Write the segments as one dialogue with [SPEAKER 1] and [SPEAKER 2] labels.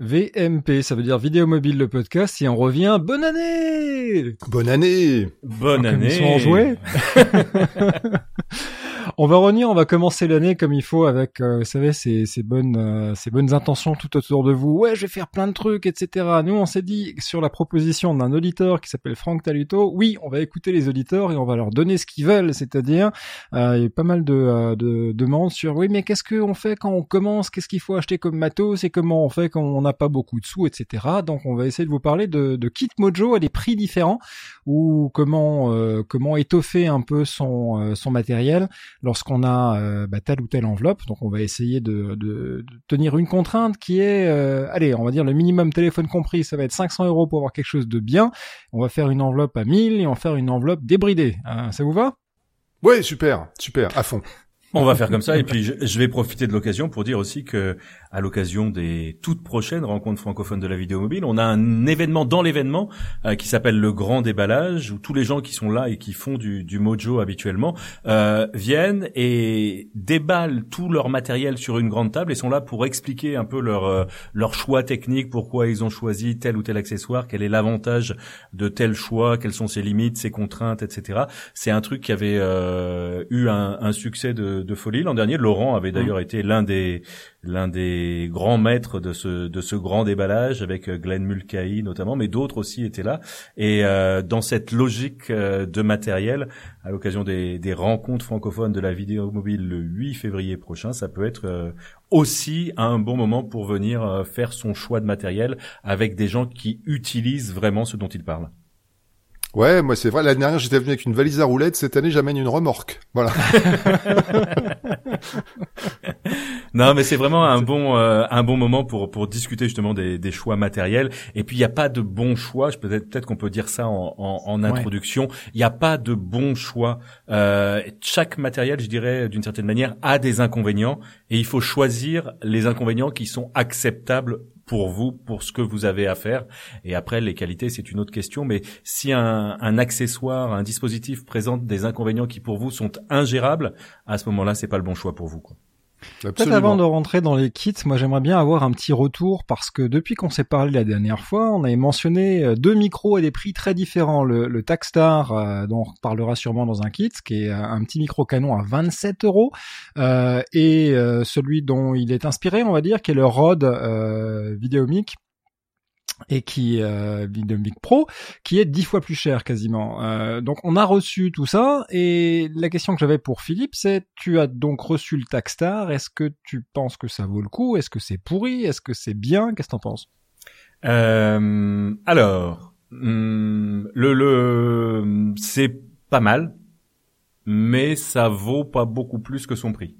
[SPEAKER 1] VMP, ça veut dire vidéo mobile le podcast, et on revient. Bonne année
[SPEAKER 2] Bonne année
[SPEAKER 3] Bonne année
[SPEAKER 1] ils sont enjoués. on va revenir, on va commencer l'année comme il faut avec, euh, vous savez, ces, ces bonnes, euh, ces bonnes intentions tout autour de vous. Ouais, je vais faire plein de trucs, etc. Nous, on s'est dit sur la proposition d'un auditeur qui s'appelle Franck Taluto, oui, on va écouter les auditeurs et on va leur donner ce qu'ils veulent, c'est-à-dire, euh, il y a pas mal de, euh, de demandes sur, oui, mais qu'est-ce qu'on fait quand on commence, qu'est-ce qu'il faut acheter comme matos et comment on fait quand on n'a pas beaucoup de sous, etc. Donc, on va essayer de vous parler de, de kit Mojo à des prix différents ou comment, euh, comment étoffer un peu son, euh, son matériel lorsqu'on a euh, bah, telle ou telle enveloppe. Donc on va essayer de, tenir une contrainte qui est, euh, allez, on va dire le minimum téléphone compris, ça va être 500 euros pour avoir quelque chose de bien. On va faire une enveloppe à 1000 et va faire une enveloppe débridée. Euh, ça vous va?
[SPEAKER 2] Ouais, super, super, à fond.
[SPEAKER 3] On va faire comme ça et puis je, je vais profiter de l'occasion pour dire aussi que à l'occasion des toutes prochaines rencontres francophones de la vidéo mobile, on a un événement dans l'événement euh, qui s'appelle le grand déballage où tous les gens qui sont là et qui font du, du mojo habituellement euh, viennent et déballent tout leur matériel sur une grande table et sont là pour expliquer un peu leur euh, leur choix technique, pourquoi ils ont choisi tel ou tel accessoire, quel est l'avantage de tel choix, quelles sont ses limites, ses contraintes, etc. C'est un truc qui avait euh, eu un, un succès de, de folie l'an dernier. Laurent avait d'ailleurs été l'un des l'un des grands maîtres de ce de ce grand déballage avec euh, Glenn Mulcahy notamment, mais d'autres aussi étaient là. Et euh, dans cette logique euh, de matériel, à l'occasion des, des rencontres francophones de la vidéo mobile le 8 février prochain, ça peut être euh, aussi un bon moment pour venir euh, faire son choix de matériel avec des gens qui utilisent vraiment ce dont ils parlent.
[SPEAKER 2] Ouais, moi c'est vrai, l'année dernière j'étais venu avec une valise à roulettes, cette année j'amène une remorque. Voilà.
[SPEAKER 3] Non, mais c'est vraiment un bon euh, un bon moment pour pour discuter justement des, des choix matériels. Et puis il n'y a pas de bon choix. Je peut-être peut-être qu'on peut dire ça en, en, en introduction. Il n'y a pas de bon choix. Euh, chaque matériel, je dirais d'une certaine manière, a des inconvénients et il faut choisir les inconvénients qui sont acceptables pour vous, pour ce que vous avez à faire. Et après, les qualités, c'est une autre question. Mais si un, un accessoire, un dispositif présente des inconvénients qui pour vous sont ingérables, à ce moment-là, c'est pas le bon choix pour vous. Quoi.
[SPEAKER 1] Peut-être avant de rentrer dans les kits, moi j'aimerais bien avoir un petit retour parce que depuis qu'on s'est parlé la dernière fois, on avait mentionné euh, deux micros à des prix très différents. Le, le euh, dont on reparlera sûrement dans un kit, qui est un petit micro canon à 27 euros, euh, et euh, celui dont il est inspiré, on va dire, qui est le Rode euh, Videomic et qui euh, Videomic Pro, qui est dix fois plus cher quasiment. Euh, donc on a reçu tout ça et la question que j'avais pour Philippe, c'est tu as donc reçu le Tacstar. Est-ce que tu penses que ça vaut le coup? Est-ce que c'est pourri? Est-ce que c'est bien? Qu'est-ce que t'en penses?
[SPEAKER 3] Euh, alors, hum, le, le c'est pas mal, mais ça vaut pas beaucoup plus que son prix.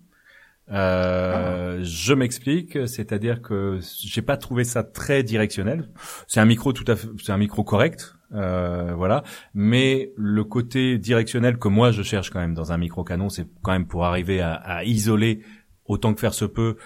[SPEAKER 3] Euh, Je m'explique, c'est-à-dire que j'ai pas trouvé ça très directionnel. C'est un micro tout à fait, c'est un micro correct, euh, voilà. Mais le côté directionnel que moi je cherche quand même dans un micro canon, c'est quand même pour arriver à, à isoler autant que faire se peut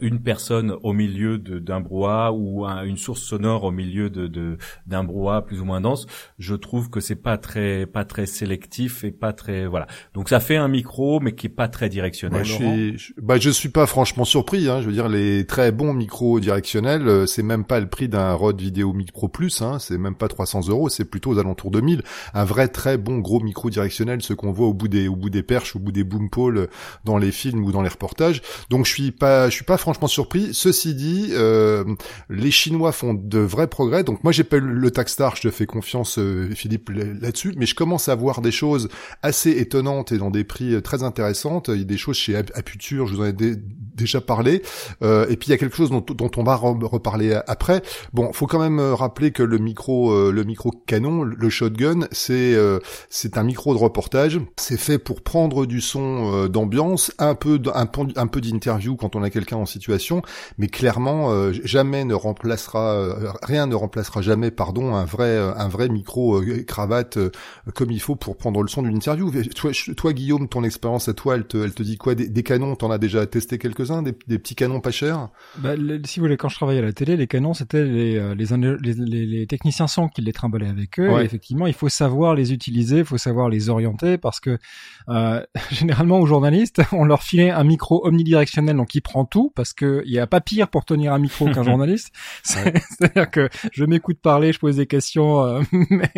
[SPEAKER 3] une personne au milieu de- d'un brouhaha ou un- une source sonore au milieu de de- d'un brouhaha plus ou moins dense, je trouve que c'est pas très pas très sélectif et pas très voilà. Donc ça fait un micro mais qui est pas très directionnel.
[SPEAKER 2] Moi, je
[SPEAKER 3] Laurent.
[SPEAKER 2] suis, je, bah, je suis pas franchement surpris. Hein. Je veux dire, les très bons micros directionnels, euh, c'est même pas le prix d'un Rode Vidéo Mic Pro Plus. Hein. C'est même pas 300 euros. C'est plutôt aux alentours de 1000. Un vrai très bon gros micro directionnel, ce qu'on voit au bout des, au bout des perches, au bout des boom poles dans les films ou dans les reportages. Donc, je suis pas, je suis pas franchement surpris. Ceci dit, euh, les Chinois font de vrais progrès. Donc, moi, j'ai pas eu le Tacstar. Je te fais confiance, euh, Philippe, là-dessus. Mais je commence à voir des choses assez étonnantes et dans des prix euh, très intéressantes. Il y a des choses chez Ap- Aputure, je vous en ai dé- déjà parlé. Euh, et puis il y a quelque chose dont, on va re- reparler a- après. Bon, faut quand même euh, rappeler que le micro, euh, le micro canon, le shotgun, c'est euh, c'est un micro de reportage. C'est fait pour prendre du son euh, d'ambiance, un, peu- un peu d'interview quand on a quelqu'un en situation, mais clairement euh, jamais ne remplacera euh, rien ne remplacera jamais, pardon, un vrai euh, un vrai micro cravate comme il faut pour prendre le son d'une interview. Toi, Guillaume, ton expérience à toi, elle te, elle te dit quoi? Des, des canons, t'en as déjà testé quelques-uns, des, des petits canons pas chers?
[SPEAKER 1] Bah, le- Si vous voulez, quand je travaillais à la télé, les canons c'était les, les, ingé- les, les, les techniciens son qui les trimbalaient avec eux.
[SPEAKER 2] Ouais.
[SPEAKER 1] Et effectivement, il faut savoir les utiliser, il faut savoir les orienter parce que euh, généralement aux journalistes, on leur filait un micro omnidirectionnel donc qui prend tout parce que il y a pas pire pour tenir un micro qu'un journaliste. C'est-à-dire que je m'écoute parler, je pose des questions, euh, mais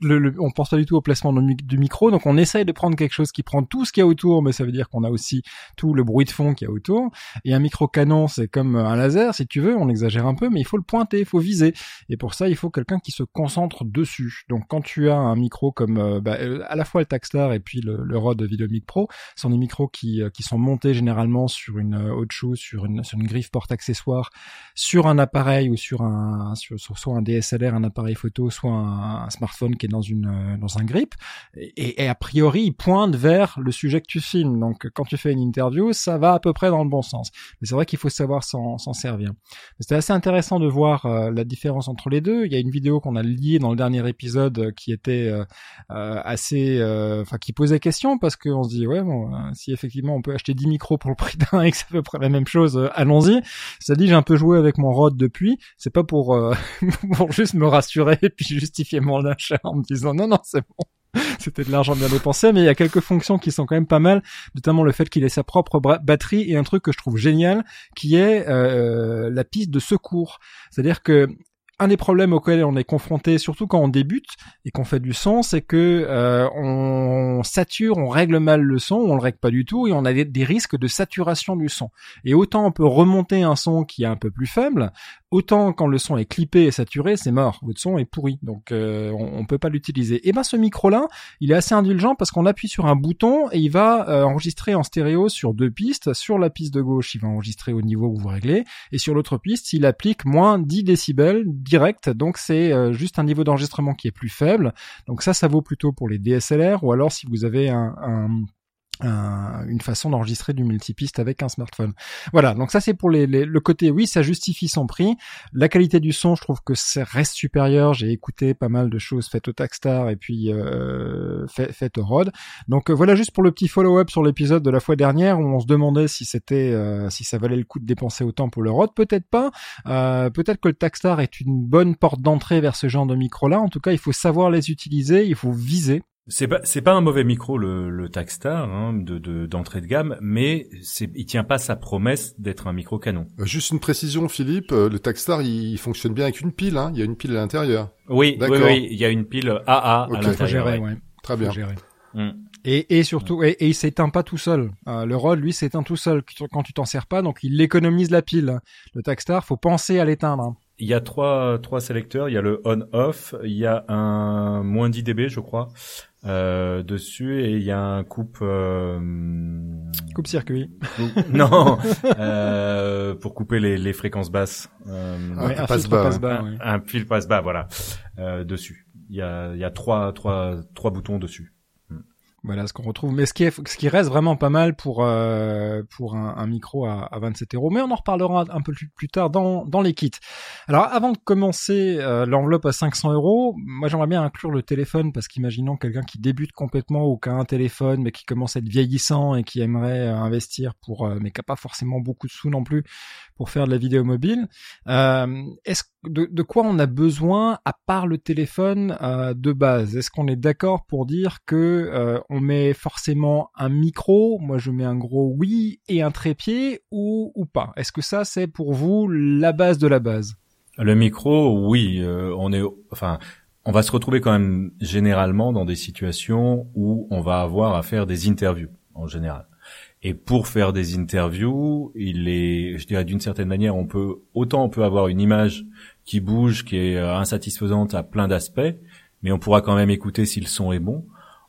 [SPEAKER 1] le, on pense pas du tout au placement du micro. Donc on essaye de prendre quelque chose qui prend tout ce qu'il y a autour, mais ça veut dire qu'on a aussi tout le bruit de fond qu'il y a autour. Et un micro canon, c'est comme un laser, si tu veux, on exagère un peu, mais il faut le pointer, il faut viser. Et pour ça, il faut quelqu'un qui se concentre dessus. Donc quand tu as un micro comme euh, bah, euh, à la fois le Takstar et puis le, le Rode VideoMic Pro, sont des micros qui, qui sont montés généralement sur une autre chose, sur une, sur une griffe porte-accessoire, sur un appareil ou sur un sur, soit un DSLR, un appareil photo, soit un, smartphone qui est dans une euh, dans un grip. Et, et, a priori, il pointe vers le sujet que tu filmes. Donc, quand tu fais une interview, ça va à peu près dans le bon sens. Mais c'est vrai qu'il faut savoir s'en servir. C'était assez intéressant de voir euh, la différence entre les deux. Il y a une vidéo qu'on a liée dans le dernier épisode euh, qui était assez, enfin, qui posait question parce qu'on se dit ouais bon, si effectivement on peut acheter 10 micros pour le prix d'un et que c'est à peu près la même chose, allons-y. Ça dit j'ai un peu joué avec mon Rode depuis. C'est pas pour pour juste me rassurer et puis justifier mon achat en me disant non non c'est bon. C'était de l'argent bien dépensé, mais il y a quelques fonctions qui sont quand même pas mal, notamment le fait qu'il ait sa propre batterie et un truc que je trouve génial, qui est euh, la piste de secours. C'est-à-dire que un des problèmes auxquels on est confronté, surtout quand on débute et qu'on fait du son, c'est que euh, on sature, on règle mal le son, on le règle pas du tout, et on a des, risques de saturation du son. Et autant on peut remonter un son qui est un peu plus faible, autant quand le son est clippé et saturé, c'est mort, votre son est pourri, donc euh, on, peut pas l'utiliser. Et ben ce micro-là, il est assez indulgent parce qu'on appuie sur un bouton et il va euh, enregistrer en stéréo sur deux pistes. Sur la piste de gauche, il va enregistrer au niveau que vous réglez, et sur l'autre piste, il applique moins 10 décibels direct, donc c'est euh, juste un niveau d'enregistrement qui est plus faible. Donc ça, ça vaut plutôt pour les DSLR, ou alors si vous avez un une façon d'enregistrer du multipiste avec un smartphone. Voilà, donc ça c'est pour les, le côté oui, ça justifie son prix. La qualité du son, je trouve que ça reste supérieur. J'ai écouté pas mal de choses faites au Takstar et puis euh, faites au Rode. Donc euh, voilà juste pour le petit follow-up sur l'épisode de la fois dernière où on se demandait si c'était euh, si ça valait le coup de dépenser autant pour le Rode. Peut-être pas. Peut-être que le Takstar est une bonne porte d'entrée vers ce genre de micro là. En tout cas, il faut savoir les utiliser, il faut viser
[SPEAKER 3] c'est pas c'est pas un mauvais micro le, le Takstar hein, de d'entrée de, gamme, mais c'est il tient pas sa promesse d'être un micro canon.
[SPEAKER 2] Euh, juste une précision, Philippe, euh, le Takstar il fonctionne bien avec une pile, hein. il y a une pile à l'intérieur.
[SPEAKER 3] Oui, oui, oui, il y a une pile AA à l'intérieur.
[SPEAKER 1] Ouais.
[SPEAKER 2] Très bien.
[SPEAKER 1] Mm. Et, et surtout, et, et, il s'éteint pas tout seul. Euh, le Rode, lui, s'éteint tout seul quand tu t'en sers pas, donc il économise la pile. Le Takstar, faut penser à l'éteindre.
[SPEAKER 3] Il y a trois trois sélecteurs. Il y a le on/off, il y a un moins 10 dB, je crois, euh, dessus et il y a un coupe euh,
[SPEAKER 1] coupe circuit.
[SPEAKER 3] Non euh, pour couper les, les fréquences basses
[SPEAKER 1] euh, un, passe bas, passe bas
[SPEAKER 3] un, fil passe bas voilà euh, dessus. Il y a il y a trois trois trois boutons dessus
[SPEAKER 1] voilà ce qu'on retrouve. Mais ce qui, reste vraiment pas mal pour euh, pour un, micro à, à, 27 euros. Mais on en reparlera un peu plus, tard dans dans les kits. Alors avant de commencer euh, l'enveloppe à 500 euros, moi j'aimerais bien inclure le téléphone parce qu'imaginons quelqu'un qui débute complètement ou qui a un téléphone mais qui commence à être vieillissant et qui aimerait euh, investir pour mais qui a pas forcément beaucoup de sous non plus pour faire de la vidéo mobile. Euh, est-ce de, de, quoi on a besoin à part le téléphone euh, de base? Est-ce qu'on est, d'accord pour dire que euh, on met forcément un micro Moi, je mets un gros oui et un trépied ou ou pas? Est-ce que ça c'est pour vous la base de la base?
[SPEAKER 3] Le micro, oui, euh, on est, enfin. On va se retrouver quand même généralement dans des situations où on va avoir à faire des interviews en général. Et pour faire des interviews, il est, je dirais d'une certaine manière, on peut autant on peut avoir une image qui bouge, qui est euh, insatisfaisante à plein d'aspects, mais on pourra quand même écouter si le son est bon.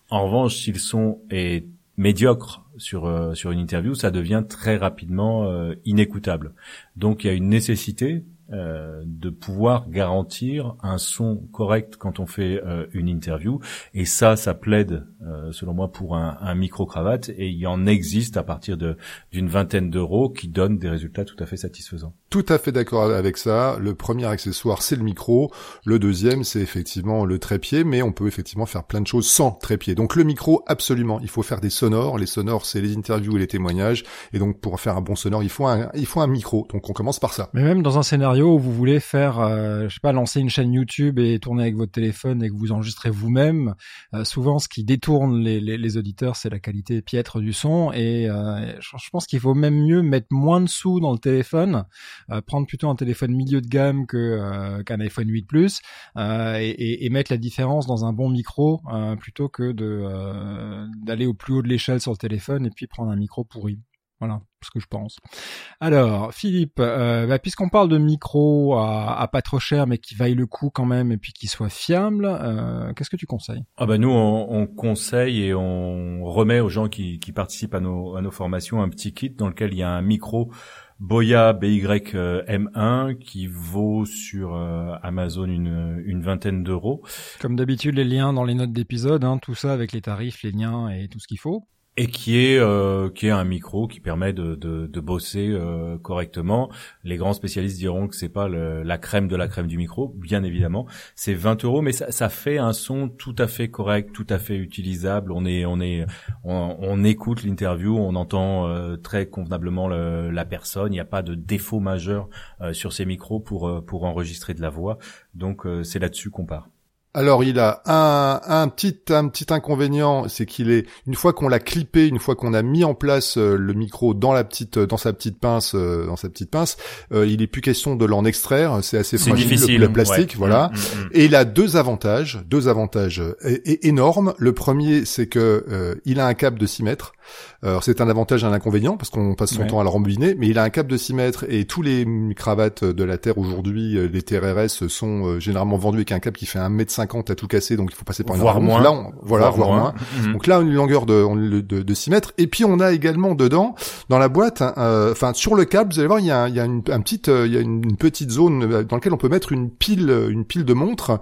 [SPEAKER 3] En revanche, si le son est médiocre sur euh, sur une interview, ça devient très rapidement euh, inécoutable. Donc il y a une nécessité euh, de pouvoir garantir un son correct quand on fait euh, une interview. Et ça, ça plaide, euh, selon moi, pour un, un micro-cravate. Et il en existe à partir d'une vingtaine d'euros qui donnent des résultats tout à fait satisfaisants.
[SPEAKER 2] Tout à fait d'accord avec ça. Le premier accessoire, c'est le micro. Le deuxième, c'est effectivement le trépied, mais on peut effectivement faire plein de choses sans trépied. Donc le micro, absolument, il faut faire des sonores. Les sonores, c'est les interviews et les témoignages. Et donc pour faire un bon sonore, il faut un, il faut un micro. Donc on commence par ça.
[SPEAKER 1] Mais même dans un scénario où vous voulez faire, euh, je sais pas, lancer une chaîne YouTube et tourner avec votre téléphone et que vous enregistrez vous-même, euh, souvent ce qui détourne les, les, les auditeurs, c'est la qualité piètre du son. Et euh, je pense qu'il vaut même mieux mettre moins de sous dans le téléphone prendre plutôt un téléphone milieu de gamme que euh, qu'un iPhone 8 Plus euh, et, et, mettre la différence dans un bon micro plutôt que de d'aller au plus haut de l'échelle sur le téléphone et puis prendre un micro pourri. Voilà ce que je pense. Alors, Philippe, euh, bah, puisqu'on parle de micro à, à, pas trop cher, mais qui vaille le coup quand même, et puis qui soit fiable, euh, qu'est-ce que tu conseilles?
[SPEAKER 3] Ah bah nous, on, on, conseille et on remet aux gens qui, qui participent à nos, à nos formations un petit kit dans lequel il y a un micro Boya BY-M1 qui vaut sur euh, Amazon une, une vingtaine d'euros.
[SPEAKER 1] Comme d'habitude, les liens dans les notes d'épisode, hein, tout ça avec les tarifs, les liens et tout ce qu'il faut
[SPEAKER 3] et qui est euh, qui est un micro qui permet de, de, de bosser euh, correctement. Les grands spécialistes diront que c'est pas le, la crème de la crème du micro, bien évidemment. C'est 20 euros, mais ça, ça, fait un son tout à fait correct, tout à fait utilisable. On est on est on, on écoute l'interview, on entend euh, très convenablement le, la personne. Il n'y a pas de défaut majeur euh, sur ces micros pour pour enregistrer de la voix. Donc c'est là-dessus qu'on part.
[SPEAKER 2] Alors il a un, un petit un petit inconvénient, c'est qu'il est une fois qu'on l'a clippé, une fois qu'on a mis en place euh, le micro dans la petite dans sa petite pince euh, dans sa petite pince, euh, il est plus question de l'en extraire, c'est assez fragile
[SPEAKER 3] difficile,
[SPEAKER 2] le, plastique, voilà. Mm, mm, mm. Et il a deux avantages, deux avantages énormes. Le premier, c'est que il a un câble de 6 mètres. Alors c'est un avantage et un inconvénient parce qu'on passe son temps à le rembobiner, mais il a un câble de 6 mètres et tous les cravates de la Terre aujourd'hui, les TRRS sont généralement vendus avec un câble qui fait un mètre 50 à tout casser, donc il faut passer par une
[SPEAKER 3] voire moins.
[SPEAKER 2] Là, voilà, voire, moins. Mhm. Donc là, une longueur de, de, de, 6 mètres. Et puis on a également dedans, dans la boîte, euh, enfin sur le câble, vous allez voir, il y a, il y a une, un petite, euh, il y a une, petite zone euh, dans laquelle on peut mettre une pile, une pile de montres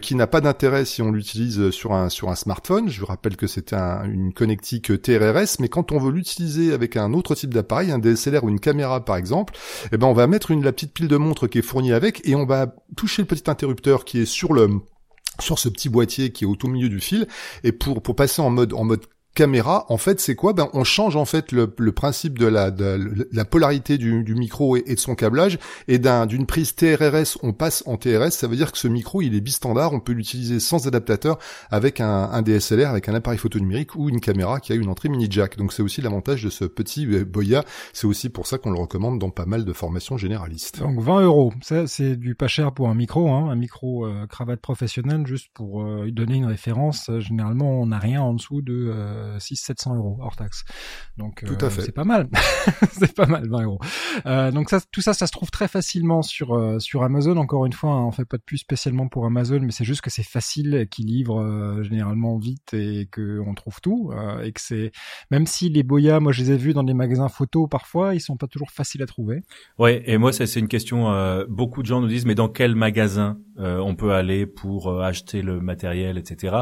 [SPEAKER 2] qui n'a pas d'intérêt si on l'utilise sur un sur un smartphone. Je vous rappelle que c'est un, une connectique TRRS, mais quand on veut l'utiliser avec un autre type d'appareil, un DSLR ou une caméra par exemple, eh ben on va mettre une la petite pile de montres qui est fournie avec et on va toucher le petit interrupteur qui est sur le sur ce petit boîtier qui est au tout milieu du fil. Et pour pour passer en mode en mode caméra, en fait, c'est quoi? Ben, on change en fait le, le principe de la, de la polarité du, du micro et, de son câblage. Et d'un, d'une prise TRRS, on passe en TRS. Ça veut dire que ce micro, il est bistandard. On peut l'utiliser sans adaptateur avec un, un, DSLR, avec un appareil photo numérique ou une caméra qui a une entrée mini jack. Donc c'est aussi l'avantage de ce petit euh, Boya. C'est aussi pour ça qu'on le recommande dans pas mal de formations généralistes.
[SPEAKER 1] Donc 20 euros, ça c'est du pas cher pour un micro, hein, un micro euh, cravate professionnelle, juste pour euh, donner une référence. généralement, on n'a rien en dessous de 600-700 euh, euros hors taxe. Donc
[SPEAKER 2] tout à euh, fait.
[SPEAKER 1] c'est pas mal, c'est pas mal 20 euros. Euh, donc ça, tout ça, ça se trouve très facilement sur sur Amazon. Encore une fois, hein, on fait pas de plus spécialement pour Amazon, mais c'est juste que c'est facile, qu'ils livrent généralement vite et que on trouve tout et que c'est même si les boyas, moi je les ai vus dans des magasins photos parfois, ils sont pas toujours faciles à trouver.
[SPEAKER 3] Ouais, et moi ça c'est une question. beaucoup de gens nous disent mais dans quel magasin on peut aller pour acheter le matériel, etc.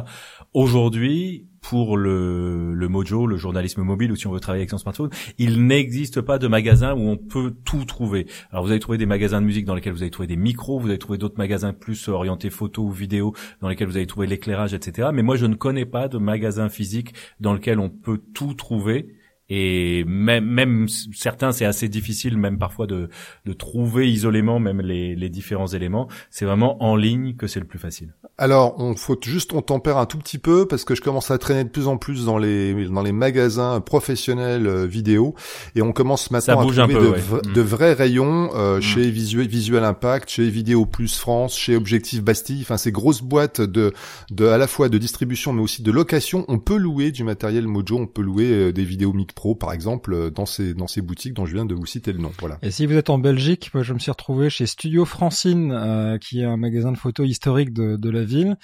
[SPEAKER 3] Aujourd'hui, pour le, le Mojo, le journalisme mobile, ou si on veut travailler avec son smartphone, il n'existe pas de magasin où on peut tout trouver. Alors vous allez trouver des magasins de musique dans lesquels vous allez trouver des micros, vous allez trouver d'autres magasins plus orientés photo ou vidéo dans lesquels vous allez trouver l'éclairage, etc. Mais moi je ne connais pas de magasin physique dans lequel on peut tout trouver et même, même certains c'est assez difficile même parfois de, de trouver isolément même les, les différents éléments. C'est vraiment en ligne que c'est le plus facile.
[SPEAKER 2] Alors on faut juste on tempère un tout petit peu parce que je commence à traîner de plus en plus dans les dans les magasins professionnels euh, vidéo. Et on commence maintenant à trouver de, mm. de, vrais rayons euh, mm. chez Visual, Visual Impact chez Vidéo Plus France chez Objectif Bastille. Enfin ces grosses boîtes de de à la fois de distribution mais aussi de location. On peut louer du matériel Mojo on peut louer euh, des vidéos micro par exemple, euh, dans ces, dans ces boutiques dont je viens de vous citer le nom. Voilà.
[SPEAKER 1] Et si vous êtes en Belgique, moi, je me suis retrouvé chez Studio Francine, euh, qui est un magasin de photos historique de, de la ville,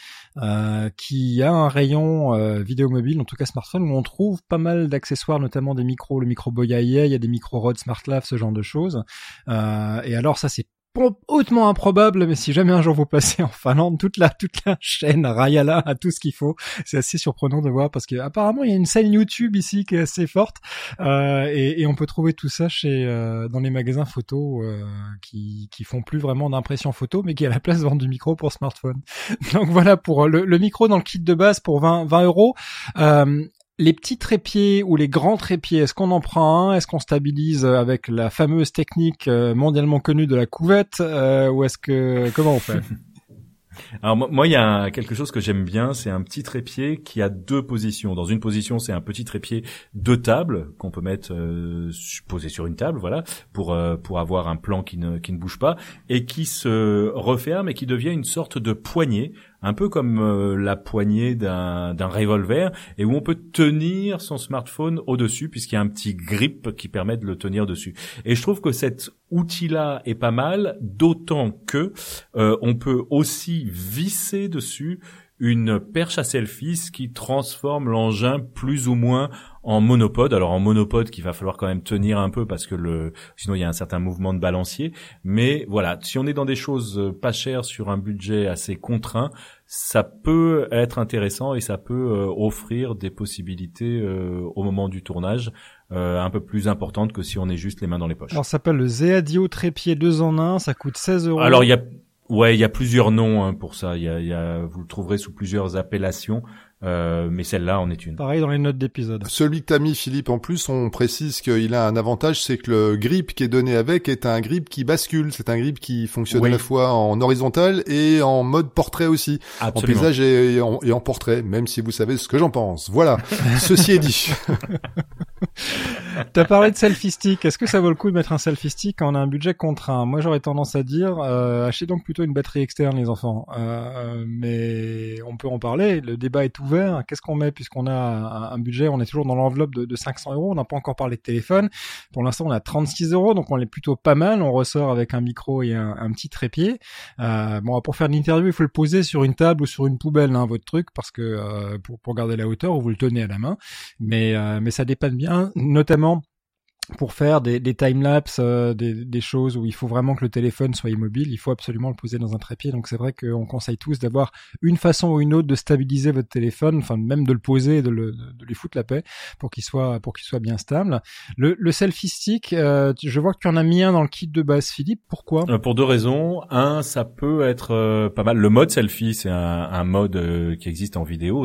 [SPEAKER 1] euh, qui a un rayon euh, vidéo mobile, en tout cas smartphone, où on trouve pas mal d'accessoires, notamment des micros, le micro Boya il y a des micros Rode SmartLav, ce genre de choses. et alors ça, c'est hautement improbable, mais si jamais un jour vous passez en Finlande, toute la toute la chaîne Rayala a tout ce qu'il faut. C'est assez surprenant de voir parce que apparemment il y a une scène YouTube ici qui est assez forte euh, et, et, on peut trouver tout ça chez euh, dans les magasins photos euh, qui qui font plus vraiment d'impression photo, mais qui à la place vendent du micro pour smartphone. Donc voilà pour le, le, micro dans le kit de base pour 20 20 euros. Euh, les petits trépieds ou les grands trépieds, est-ce qu'on en prend un? Est-ce qu'on stabilise avec la fameuse technique euh, mondialement connue de la couvette euh, Ou est-ce que comment on fait?
[SPEAKER 3] Alors moi, il y a quelque chose que j'aime bien, c'est un petit trépied qui a deux positions. Dans une position, c'est un petit trépied de table qu'on peut mettre euh, posé sur une table, voilà, pour euh, pour avoir un plan qui ne qui ne bouge pas et qui se referme et qui devient une sorte de poignée un peu comme euh, la poignée d'un, revolver, et où on peut tenir son smartphone au-dessus, puisqu'il y a un petit grip qui permet de le tenir dessus. Et je trouve que cet outil-là est pas mal, d'autant que euh, on peut aussi visser dessus une perche à selfies qui transforme l'engin plus ou moins en monopode. Alors en monopode qu'il va falloir quand même tenir un peu parce que le sinon il y a un certain mouvement de balancier. Mais voilà, si on est dans des choses euh, pas chères sur un budget assez contraint, ça peut être intéressant et ça peut euh, offrir des possibilités euh, au moment du tournage un peu plus importantes que si on est juste les mains dans les poches.
[SPEAKER 1] Alors ça s'appelle le Zeadio trépied 2 en 1, ça coûte 16 euros.
[SPEAKER 3] Alors il y a Ouais, il y a plusieurs noms hein, pour ça. Il y a, y a, vous le trouverez sous plusieurs appellations. Euh, mais celle-là en est une.
[SPEAKER 1] Pareil dans les notes d'épisode.
[SPEAKER 2] Celui que t'as mis, Philippe, en plus, on précise qu'il a un avantage, c'est que le grip qui est donné avec est un grip qui bascule. C'est un grip qui fonctionne à la fois en horizontal et en mode portrait aussi.
[SPEAKER 3] Absolument.
[SPEAKER 2] En paysage et en, et en portrait, même si vous savez ce que j'en pense. Voilà. Ceci est dit.
[SPEAKER 1] T'as parlé de selfie stick. Est-ce que ça vaut le coup de mettre un selfie stick quand on a un budget contraint? Moi, j'aurais tendance à dire, euh, achetez donc plutôt une batterie externe, les enfants. Euh, mais on peut en parler. Le débat est Qu'est-ce qu'on met puisqu'on a un, budget On est toujours dans l'enveloppe de, de, 500 euros. On n'a pas encore parlé de téléphone. Pour l'instant, on a 36 euros, donc on est plutôt pas mal. On ressort avec un micro et un, petit trépied. Euh, bon, pour faire une interview, il faut le poser sur une table ou sur une poubelle, hein, votre truc, parce que euh, pour, pour garder la hauteur, vous le tenez à la main. Mais euh, mais ça dépanne bien, notamment pour faire des, des time-lapse, euh, des, des, choses où il faut vraiment que le téléphone soit immobile, il faut absolument le poser dans un trépied. Donc c'est vrai qu'on conseille tous d'avoir une façon ou une autre de stabiliser votre téléphone, enfin même de le poser et de, le, de lui foutre la paix pour qu'il soit pour qu'il soit bien stable. Le, le selfie stick, euh, je vois que tu en as mis un dans le kit de base, Philippe. Pourquoi?
[SPEAKER 3] Euh, Pour deux raisons. Un, ça peut être pas mal. Le mode selfie, c'est un, un, mode qui existe en vidéo.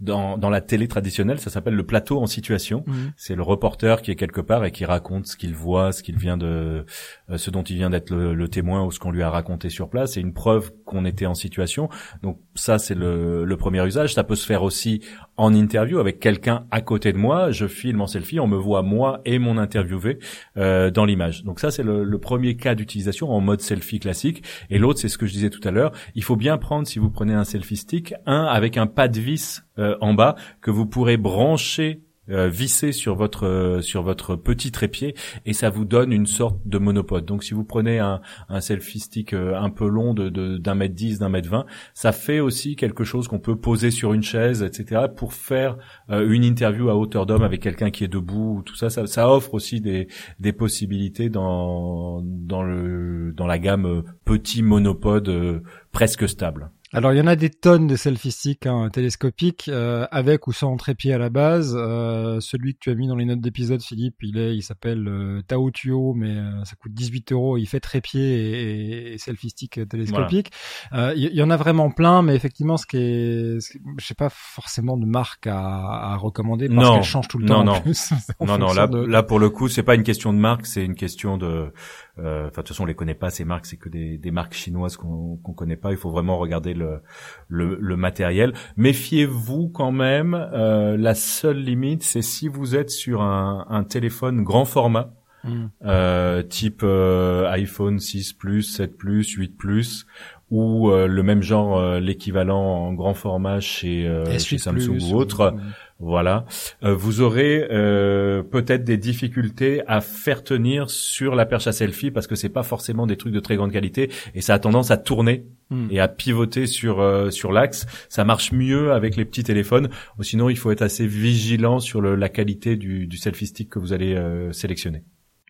[SPEAKER 3] Dans, dans la télé traditionnelle, ça s'appelle le plateau en situation. Mmh. C'est le reporter qui est quelque part et qui raconte ce qu'il voit, ce qu'il vient de, euh, ce dont il vient d'être le, témoin ou ce qu'on lui a raconté sur place. C'est une preuve qu'on était en situation. Donc ça, c'est le, le, premier usage. Ça peut se faire aussi en interview avec quelqu'un à côté de moi. Je filme en selfie, on me voit moi et mon interviewé euh, dans l'image. Donc ça, c'est le, le, premier cas d'utilisation en mode selfie classique. Et l'autre, c'est ce que je disais tout à l'heure. Il faut bien prendre, si vous prenez un selfie stick, un avec un pas de vis euh, en bas que vous pourrez brancher euh, visser sur votre euh, sur votre petit trépied et ça vous donne une sorte de monopode. Donc si vous prenez un, un selfie stick euh, un peu long de d'un mètre dix, d'un mètre vingt, ça fait aussi quelque chose qu'on peut poser sur une chaise, etc. pour faire une interview à hauteur d'homme avec quelqu'un qui est debout. Tout ça, ça, ça offre aussi des des possibilités dans dans le dans la gamme petit monopode presque stable.
[SPEAKER 1] Alors il y en a des tonnes de selfie sticks hein, télescopiques euh, avec ou sans trépied à la base. Euh, celui que tu as mis dans les notes d'épisode, Philippe, il est, il s'appelle euh, Tao Tuo, mais euh, ça coûte 18 euros. Il fait trépied et, et, selfie stick télescopique. Il y, en a vraiment plein, mais effectivement, ce qui est, je sais pas forcément de marque à, à recommander parce qu'elle change tout le temps.
[SPEAKER 3] Non,
[SPEAKER 1] en plus,
[SPEAKER 3] non, non. Là, là pour le coup, c'est pas une question de marque, c'est une question de euh, enfin, de toute façon, on les connaît pas ces marques, c'est que des, des, marques chinoises qu'on qu'on connaît pas. Il faut vraiment regarder le le, le matériel. Méfiez-vous quand même. Euh, la seule limite, c'est si vous êtes sur un, un téléphone grand format. Hmm. Euh, type euh, iPhone 6 Plus, 7 Plus, 8 Plus, ou euh, le même genre, euh, l'équivalent en grand format chez, chez Samsung ou autre. Voilà. Euh, vous aurez euh, peut-être des difficultés à faire tenir sur la perche à selfie parce que c'est pas forcément des trucs de très grande qualité et ça a tendance à tourner hmm. et à pivoter sur euh, sur l'axe. Ça marche mieux avec les petits téléphones. Sinon, il faut être assez vigilant sur le, la qualité du, du selfie stick que vous allez sélectionner.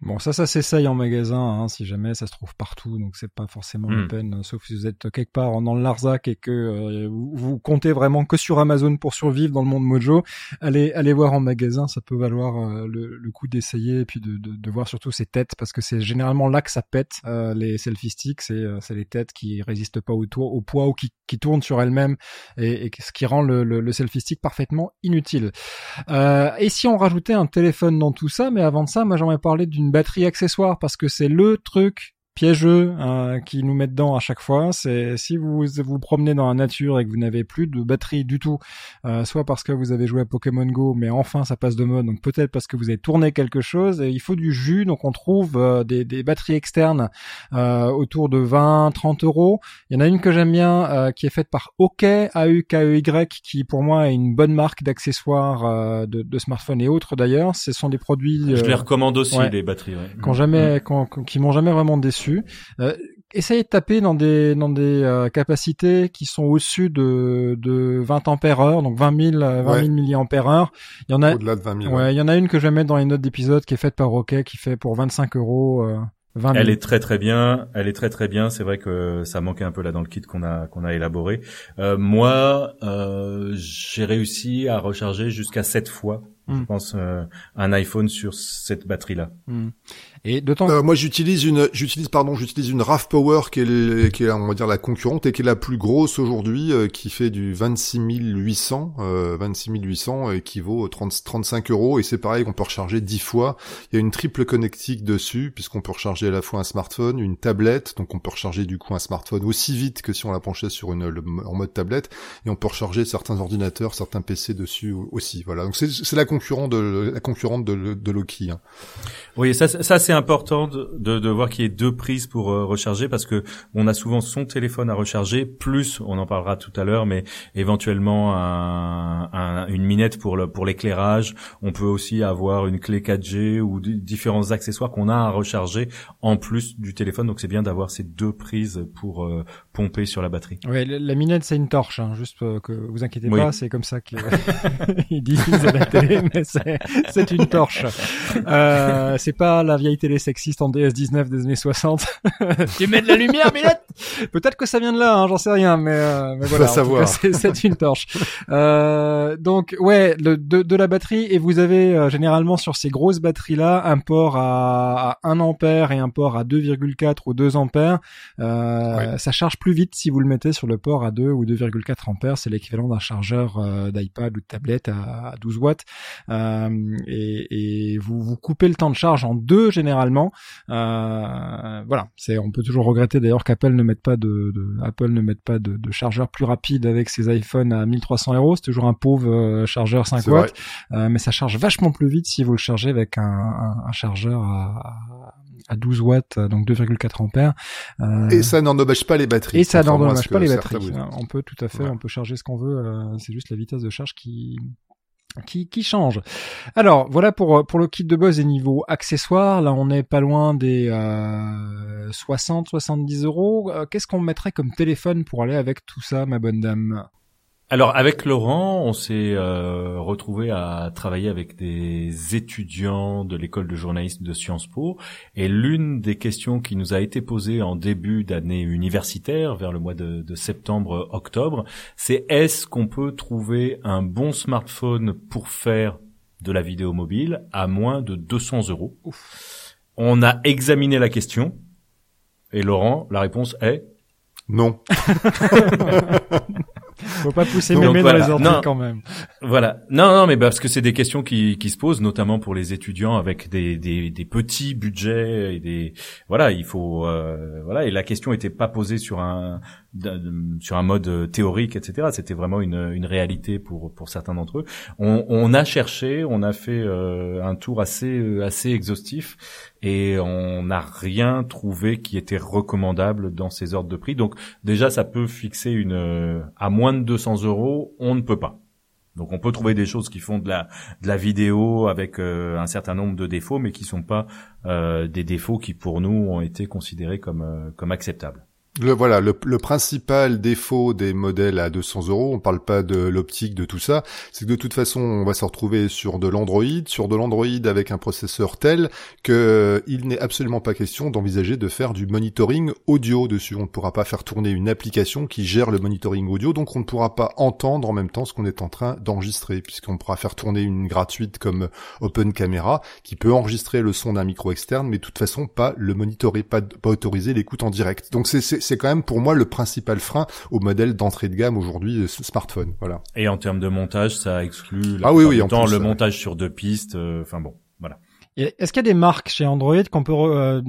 [SPEAKER 1] Bon, ça, ça s'essaye en magasin, hein, si jamais ça se trouve partout, donc c'est pas forcément la
[SPEAKER 3] Hmm.
[SPEAKER 1] peine, sauf si vous êtes quelque part dans le Larzac et que euh, vous, vous comptez vraiment que sur Amazon pour survivre dans le monde Mojo. Allez, allez voir en magasin, ça peut valoir euh, le, le coup d'essayer et puis de, de, de voir surtout ces têtes, parce que c'est généralement là que ça pète euh, les selfie sticks, c'est euh, c'est les têtes qui résistent pas au, tour, au poids ou qui, qui tournent sur elles-mêmes et, et ce qui rend le, le, le selfie stick parfaitement inutile. Euh, et si on rajoutait un téléphone dans tout ça, mais avant de ça, moi j'aimerais parler d'une batterie accessoire parce que c'est le truc piégeux euh, qui nous met dedans à chaque fois. C'est si vous vous promenez dans la nature et que vous n'avez plus de batterie du tout, euh, soit parce que vous avez joué à Pokémon Go, mais enfin ça passe de mode, donc peut-être parce que vous avez tourné quelque chose. Et il faut du jus, donc on trouve euh, des, des batteries externes euh, autour de 20-30 euros. Il y en a une que j'aime bien euh, qui est faite par OK A-U-K-E-Y qui pour moi est une bonne marque d'accessoires euh, de, de smartphones et autres d'ailleurs. Ce sont des produits
[SPEAKER 3] Je les recommande aussi
[SPEAKER 1] ouais.
[SPEAKER 3] les batteries. Ouais.
[SPEAKER 1] jamais, ont- qui m'ont jamais vraiment déçu. Euh, essayez de taper dans des dans des euh, capacités qui sont au-dessus de de 20 ampères heure, donc 20 000 euh, 20 000
[SPEAKER 2] Ouais.
[SPEAKER 1] milliampères heure. Il y en a,
[SPEAKER 2] Au-delà de 20 000.
[SPEAKER 1] ouais, il y en a une que je vais mettre dans les notes d'épisode qui est faite par Rocket, qui fait pour 25 euros. euh, 20 000.
[SPEAKER 3] Elle est très très bien, elle est très très bien. C'est vrai que ça manquait un peu là dans le kit qu'on a qu'on a élaboré. Euh, moi, euh, j'ai réussi à recharger jusqu'à 7 fois, je
[SPEAKER 1] Mm.
[SPEAKER 3] pense, euh, un iPhone sur cette batterie-là.
[SPEAKER 1] Hmm. Et d'autant
[SPEAKER 2] Euh, moi, j'utilise une, j'utilise pardon, j'utilise une RAV Power qui est, le- qui est, on va dire, la concurrente et qui est la plus grosse aujourd'hui, euh, qui fait du 26 800, euh, 26 800 et qui vaut 30, 35 euros. Et c'est pareil, qu'on peut recharger 10 fois. Il y a une triple connectique dessus, puisqu'on peut recharger à la fois un smartphone, une tablette, donc on peut recharger du coup un smartphone aussi vite que si on la penchait sur une, le- en mode tablette, et on peut recharger certains ordinateurs, certains PC dessus aussi. Voilà. Donc c'est, c'est la concurrente de, la concurrente de, de Loki. hein.
[SPEAKER 3] Oui, ça, ça c'est important de, de, de voir qu'il y ait deux prises pour euh, recharger parce que on a souvent son téléphone à recharger, plus on en parlera tout à l'heure, mais éventuellement un, un- une minette pour le, pour l'éclairage. On peut aussi avoir une clé 4G ou différents accessoires qu'on a à recharger en plus du téléphone. Donc c'est bien d'avoir ces deux prises pour euh, pomper sur la batterie.
[SPEAKER 1] Ouais, la minette c'est une torche, hein, juste euh, que vous inquiétez
[SPEAKER 3] Oui.
[SPEAKER 1] pas, c'est comme ça qu'ils disent à la télé, mais c'est c'est une torche. Euh, c'est pas la vieille télé sexiste en DS19 des années 60. tu mets de la lumière, minette Peut-être que ça vient de là, hein, j'en sais rien, mais, euh, mais voilà.
[SPEAKER 2] Savoir.
[SPEAKER 1] c'est- une torche. Euh, donc ouais, le, de, de la batterie et vous avez euh, généralement sur ces grosses batteries là un port à, à 1 ampère et un port à 2,4 ou 2 ampères. Euh, Ça charge plus vite si vous le mettez sur le port à 2 ou 2,4 ampères. C'est l'équivalent d'un chargeur euh, d'iPad ou de tablette à, à 12 watts. Euh, et, et vous, vous coupez le temps de charge en deux généralement. Euh, voilà, c'est on peut toujours regretter d'ailleurs qu'Apple ne mette pas de, de Apple ne mette pas de, de chargeur plus rapide avec ses iPhones à 1300 euros. C'est toujours un pauvre euh, chargeur 5
[SPEAKER 2] C'est
[SPEAKER 1] watts, Euh, mais ça charge vachement plus vite si vous le chargez avec un, un, un chargeur à, à 12 watts, donc 2,4 ampères. Euh,
[SPEAKER 2] Et ça n'endommage pas les batteries.
[SPEAKER 1] et ça n'endommage
[SPEAKER 2] ce
[SPEAKER 1] pas les batteries.
[SPEAKER 2] vous
[SPEAKER 1] On peut tout à fait,
[SPEAKER 2] Ouais.
[SPEAKER 1] on peut charger ce qu'on veut. euh, c'est juste la vitesse de charge qui qui, qui change. Alors voilà pour pour le kit de buzz et niveau accessoires. Là, on est pas loin des euh, 60-70 euros. Euh, Qu'est-ce qu'on mettrait comme téléphone pour aller avec tout ça, ma bonne dame?
[SPEAKER 3] Alors avec Laurent, on s'est euh, retrouvé à travailler avec des étudiants de l'école de journalisme de Sciences Po. Et l'une des questions qui nous a été posée en début d'année universitaire, vers le mois de, de septembre-octobre, c'est est-ce qu'on peut trouver un bon smartphone pour faire de la vidéo mobile à moins de 200 euros? On a examiné la question et Laurent, la réponse est
[SPEAKER 2] Non.
[SPEAKER 1] Faut pas pousser
[SPEAKER 3] Donc,
[SPEAKER 1] mémé
[SPEAKER 3] voilà.
[SPEAKER 1] dans les orties
[SPEAKER 3] Non.
[SPEAKER 1] quand même.
[SPEAKER 3] Voilà. Non, non, mais parce que c'est des questions qui, qui se posent, notamment pour les étudiants avec des, des, des petits budgets et des voilà, il faut euh, voilà. Et la question était pas posée sur un sur un mode euh, théorique, etc. C'était vraiment une, une réalité pour pour certains d'entre eux. On, on a cherché, on a fait euh, un tour assez euh, assez exhaustif et on n'a rien trouvé qui était recommandable dans ces ordres de prix. Donc déjà, ça peut fixer une euh, à moins de 200 euros, on ne peut pas. Donc on peut trouver des choses qui font de la de la vidéo avec euh, un certain nombre de défauts, mais qui sont pas euh, des défauts qui pour nous ont été considérés comme comme acceptables.
[SPEAKER 2] Le, voilà, le, le, principal défaut des modèles à 200 euros, on parle pas de l'optique, de tout ça, c'est que de toute façon, on va se retrouver sur de l'Android, sur de l'Android avec un processeur tel que euh, il n'est absolument pas question d'envisager de faire du monitoring audio dessus. On ne pourra pas faire tourner une application qui gère le monitoring audio, donc on ne pourra pas entendre en même temps ce qu'on est en train d'enregistrer, puisqu'on pourra faire tourner une gratuite comme Open Camera qui peut enregistrer le son d'un micro externe, mais de toute façon pas le monitorer, pas, pas autoriser l'écoute en direct. Donc c'est c'est quand même pour moi le principal frein au modèle d'entrée de gamme aujourd'hui smartphone. Voilà.
[SPEAKER 3] Et en termes de montage, ça exclut
[SPEAKER 2] ah oui, oui, en
[SPEAKER 3] temps, le montage sur deux pistes. Euh, enfin bon, voilà.
[SPEAKER 1] Est-ce qu'il y a des marques chez Android qu'on peut, euh,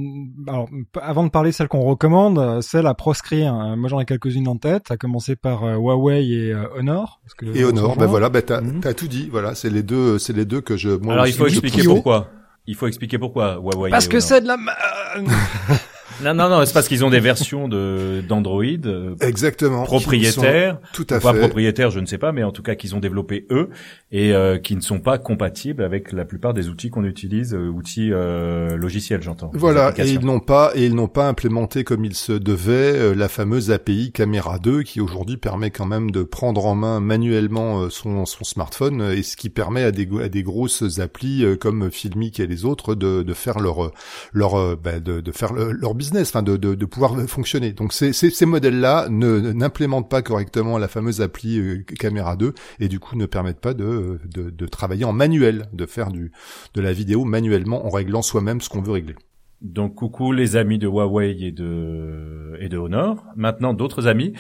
[SPEAKER 1] alors, avant de parler celles qu'on recommande, euh, celles à proscrire. Hein. Moi, j'en ai quelques-unes en tête, à commencer par Huawei et Honor.
[SPEAKER 2] Parce que et Honor, ben voilà, ben t'as mhm. as tout dit. Voilà, c'est les deux, c'est les deux que je.
[SPEAKER 3] Moi alors, il faut expliquer pourquoi. Il faut expliquer pourquoi Huawei.
[SPEAKER 1] Parce que c'est de la.
[SPEAKER 3] Non, non, non, c'est parce qu'ils ont des versions de d'Android euh,
[SPEAKER 2] exactement.
[SPEAKER 3] Propriétaires,
[SPEAKER 2] tout à
[SPEAKER 3] pas propriétaires, je ne sais pas, mais en tout cas qu'ils ont développé eux et euh, qui ne sont pas compatibles avec la plupart des outils qu'on utilise, euh, outils logiciels, j'entends.
[SPEAKER 2] Voilà, et ils n'ont pas et ils n'ont pas implémenté comme il se devait la fameuse API Camera 2 qui aujourd'hui permet quand même de prendre en main manuellement son son smartphone et ce qui permet à des à des grosses applis comme Filmic et les autres de de faire leur leur bah, de, de faire leur business enfin de, pouvoir fonctionner. Donc ces modèles-là ne n'implémentent pas correctement la fameuse appli euh, Caméra 2 et du coup ne permettent pas de, de, de travailler en manuel, de faire du de la vidéo manuellement en réglant soi-même ce qu'on veut régler.
[SPEAKER 3] Donc coucou les amis de Huawei et de et de Honor. Maintenant d'autres amis.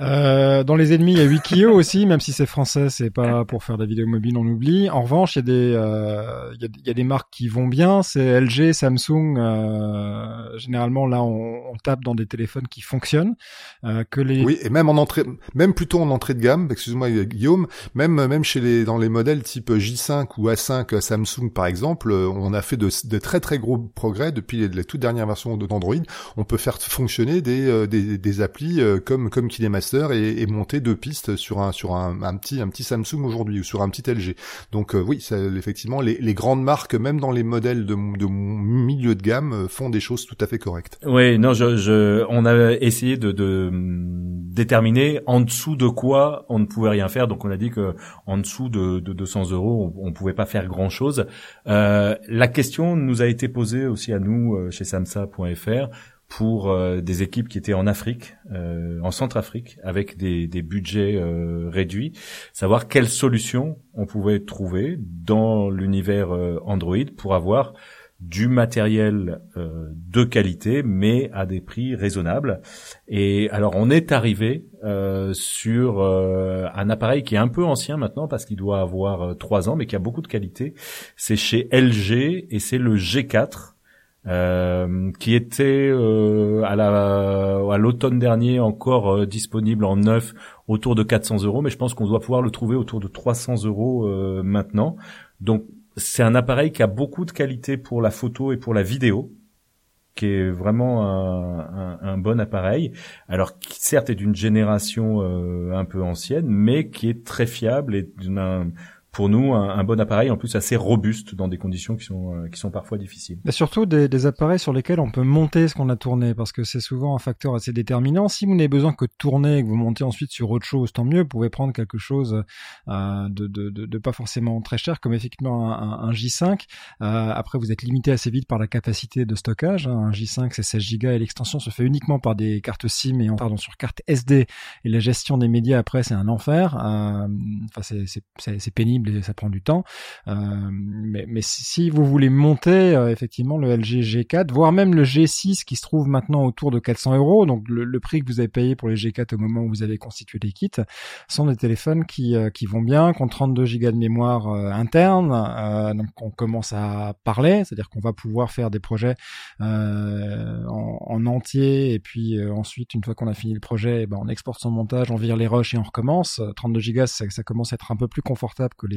[SPEAKER 1] Euh, dans les ennemis, il y a Wikio aussi, même si c'est français, c'est pas pour faire des vidéos mobiles, on oublie. En revanche, il y a des, euh, y a, y, a, des marques qui vont bien. C'est LG, Samsung. Euh, généralement, là, on, tape dans des téléphones qui fonctionnent. Euh, que les.
[SPEAKER 2] Oui, et même en entrée, même plutôt en entrée de gamme. Excuse-moi, Guillaume. Même, même chez les, dans les modèles type J5 ou A5 Samsung, par exemple, on a fait de, très très gros progrès depuis les, les toutes dernières versions d'Android. On peut faire fonctionner des, euh, des, des applis comme comme Et, et, monter deux pistes sur un sur un, un petit un petit Samsung aujourd'hui ou sur un petit LG. Donc euh, oui, ça, effectivement, les, les, grandes marques, même dans les modèles de, de milieu de gamme, euh, font des choses tout à fait correctes.
[SPEAKER 3] Oui, non, je, je on a essayé de, de déterminer en dessous de quoi on ne pouvait rien faire. Donc on a dit que en dessous de, de 200 euros, on, on pouvait pas faire grand chose. Euh, la question nous a été posée aussi à nous euh, chez Samsa.fr pour euh, des équipes qui étaient en Afrique, euh, en Centrafrique, avec des, des budgets euh, réduits, savoir quelles solutions on pouvait trouver dans l'univers Android pour avoir du matériel de qualité, mais à des prix raisonnables. Et alors on est arrivé sur un appareil qui est un peu ancien maintenant parce qu'il doit avoir trois ans, mais qui a beaucoup de qualité. C'est chez LG et c'est le G4 euh, qui était euh, à la l'automne dernier encore euh, disponible en neuf autour de 400 euros, mais je pense qu'on doit pouvoir le trouver autour de 300 euros maintenant. Donc c'est un appareil qui a beaucoup de qualité pour la photo et pour la vidéo qui est vraiment un, un, un bon appareil, alors qui certes est d'une génération un peu ancienne, mais qui est très fiable et d'un pour nous un, un, bon appareil en plus assez robuste dans des conditions qui sont euh, qui sont parfois difficiles.
[SPEAKER 1] Surtout des, des, appareils sur lesquels on peut monter ce qu'on a tourné parce que c'est souvent un facteur assez déterminant. Si vous n'avez besoin que de tourner et que vous montez ensuite sur autre chose, tant mieux. Vous pouvez prendre quelque chose euh, de, de, de, de, pas forcément très cher comme effectivement un, un J5. Euh, après vous êtes limité assez vite par la capacité de stockage. Hein. Un J5 c'est 16 Go et l'extension se fait uniquement par des cartes SIM et pardon sur carte SD et la gestion des médias après c'est un enfer. Euh, enfin c'est pénible ça prend du temps. Euh, mais, si vous voulez monter euh, effectivement le LG G4, voire même le G6 qui se trouve maintenant autour de 400 euros, donc le, prix que vous avez payé pour les G4 au moment où vous avez constitué les kits, sont des téléphones qui, euh, qui vont bien, qui ont 32 Go de mémoire interne, donc on commence à parler, c'est-à-dire qu'on va pouvoir faire des projets en, en, entier et puis ensuite une fois qu'on a fini le projet, eh ben, on exporte son montage, on vire les rushs et on recommence. 32 Go, ça, ça commence à être un peu plus confortable que les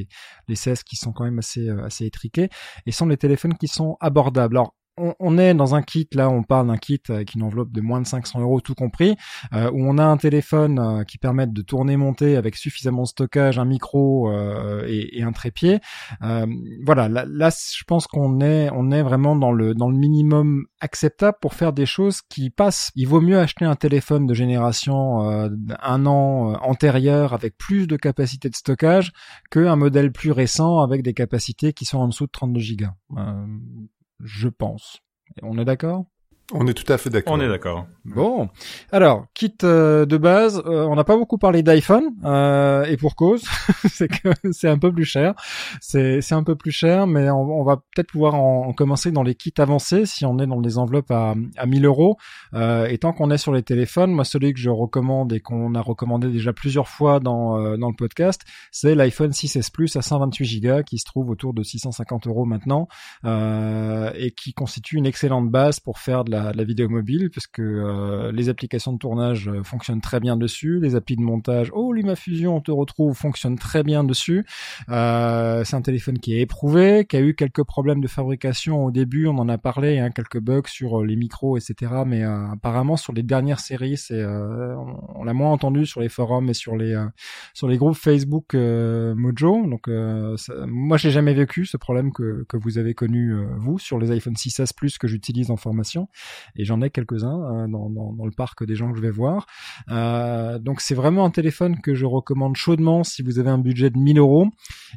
[SPEAKER 1] les, 16 qui sont quand même assez, euh, assez étriqués, et sont des téléphones qui sont abordables. On, est dans un kit, là on parle d'un kit avec une enveloppe de moins de 500 euros tout compris, euh, où on a un téléphone euh, qui permet de tourner, monter avec suffisamment de stockage, un micro euh, et, un trépied. voilà, là, je pense qu'on est on est vraiment dans le dans le minimum acceptable pour faire des choses qui passent. Il vaut mieux acheter un téléphone de génération un an antérieur avec plus de capacité de stockage qu'un modèle plus récent avec des capacités qui sont en dessous de 32 gigas je pense. On est d'accord?
[SPEAKER 2] On est tout à fait d'accord.
[SPEAKER 3] On est d'accord.
[SPEAKER 1] Bon, alors kit euh, de base, euh, on n'a pas beaucoup parlé d'iPhone euh, et pour cause, c'est que c'est un peu plus cher. C'est c'est un peu plus cher, mais on, va peut-être pouvoir en, commencer dans les kits avancés si on est dans des enveloppes à à 1000 euros. et tant qu'on est sur les téléphones, moi celui que je recommande et qu'on a recommandé déjà plusieurs fois dans dans le podcast, c'est l'iPhone 6s Plus à 128 Go qui se trouve autour de 650 euros maintenant et qui constitue une excellente base pour faire de la la, vidéo mobile parce que euh, les applications de tournage euh, fonctionnent très bien dessus, les applis de montage, oh LumaFusion, on te retrouve, fonctionne très bien dessus. Euh, c'est un téléphone qui est éprouvé, qui a eu quelques problèmes de fabrication au début, on en a parlé, hein, quelques bugs sur les micros, etc. Mais apparemment sur les dernières séries, c'est on, l'a moins entendu sur les forums et sur les sur les groupes Facebook Mojo. Donc moi j'ai jamais vécu ce problème que que vous avez connu vous sur les iPhone 6s Plus que j'utilise en formation et j'en ai quelques-uns euh, dans, dans, le parc des gens que je vais voir. Euh, donc c'est vraiment un téléphone que je recommande chaudement si vous avez un budget de 1000 euros.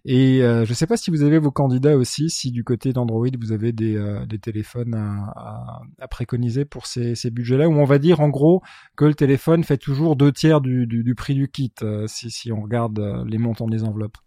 [SPEAKER 1] Et euh, je sais pas si vous avez vos candidats aussi, si du côté d'Android vous avez des, euh, des téléphones à, préconiser pour ces, ces budgets-là, où on va dire en gros que le téléphone fait toujours deux tiers du, du, du prix du kit si, si on regarde les montants des enveloppes.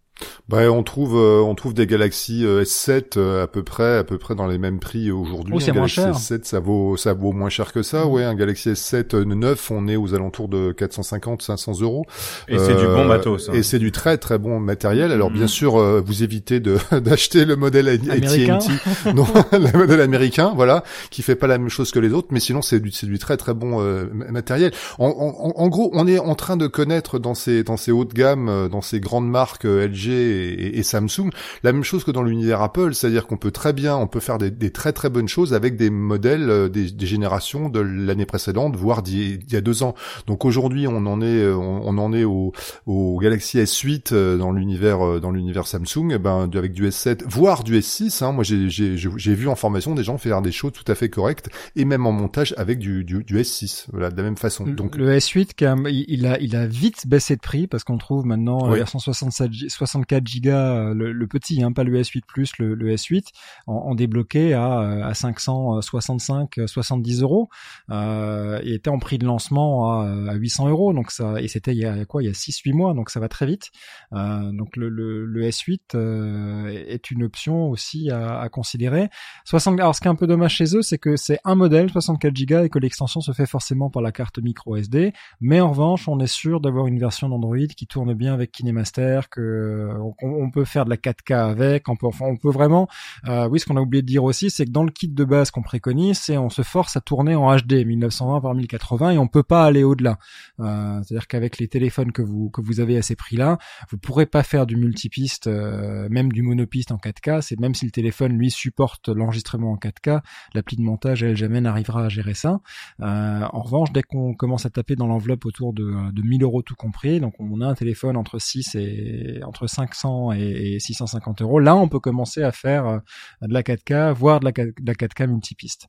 [SPEAKER 2] Bah, on trouve euh, on trouve des Galaxy euh, S7 euh, à peu près à peu près dans les mêmes prix aujourd'hui.
[SPEAKER 1] Oh, c'est moins cher.
[SPEAKER 2] S7 ça vaut ça vaut moins cher que ça. Mmh. Ouais, un Galaxy S7 neuf, on est aux alentours de 450 500 euros.
[SPEAKER 3] Et c'est du bon matos. Hein.
[SPEAKER 2] Et c'est du très très bon matériel. Alors bien mmh. sûr, vous évitez de d'acheter le modèle AT&T, non, le modèle américain, voilà, qui fait pas la même chose que les autres, mais sinon c'est du c'est du très très bon matériel. En, en, en, gros, on est en train de connaître dans ces dans ces hautes gammes, dans ces grandes marques LG et, Samsung. La même chose que dans l'univers Apple, c'est-à-dire qu'on peut très bien, on peut faire des, très très bonnes choses avec des modèles euh, des, générations de l'année précédente, voire d'il y a deux ans. Donc aujourd'hui, on en est, euh, on, en est au, Galaxy S8 euh, dans l'univers dans l'univers Samsung, eh ben avec du S7, voire du S6. Hein. Moi, j'ai vu en formation des gens faire des choses tout à fait correctes et même en montage avec du, du, S6, voilà, de la même façon. Donc
[SPEAKER 1] le S8, il a il a vite baissé de prix parce qu'on trouve maintenant la version 67 64 gigas, euh, le, petit, hein, pas le S8 Plus, le, S8, en, débloqué à, euh, à 565, 70 euros. Euh, et était en prix de lancement à, à 800 euros. Donc ça, et c'était il y a quoi, il y a 6-8 mois, donc ça va très vite. Euh, donc le, le, le S8 euh, est une option aussi à, à, considérer. 60, alors ce qui est un peu dommage chez eux, c'est que c'est un modèle 64 Go et que l'extension se fait forcément par la carte micro SD. Mais en revanche, on est sûr d'avoir une version d'Android qui tourne bien avec KineMaster, que on, peut faire de la 4K avec, on peut, vraiment. Euh, oui, ce qu'on a oublié de dire aussi, c'est que dans le kit de base qu'on préconise, c'est on se force à tourner en HD 1920 par 1080 et on peut pas aller au-delà. Euh, C'est-à-dire qu'avec les téléphones que vous que vous avez à ces prix-là, vous pourrez pas faire du multipiste, euh, même du monopiste en 4K. C'est même si le téléphone lui supporte l'enregistrement en 4K, l'appli de montage elle jamais n'arrivera à gérer ça. Euh, en revanche, dès qu'on commence à taper dans l'enveloppe autour de, de 1000 euros tout compris, donc on a un téléphone entre 6 et entre 500 et, 650 euros. Là, on peut commencer à faire euh, de la 4K, voire de la, 4K multipiste.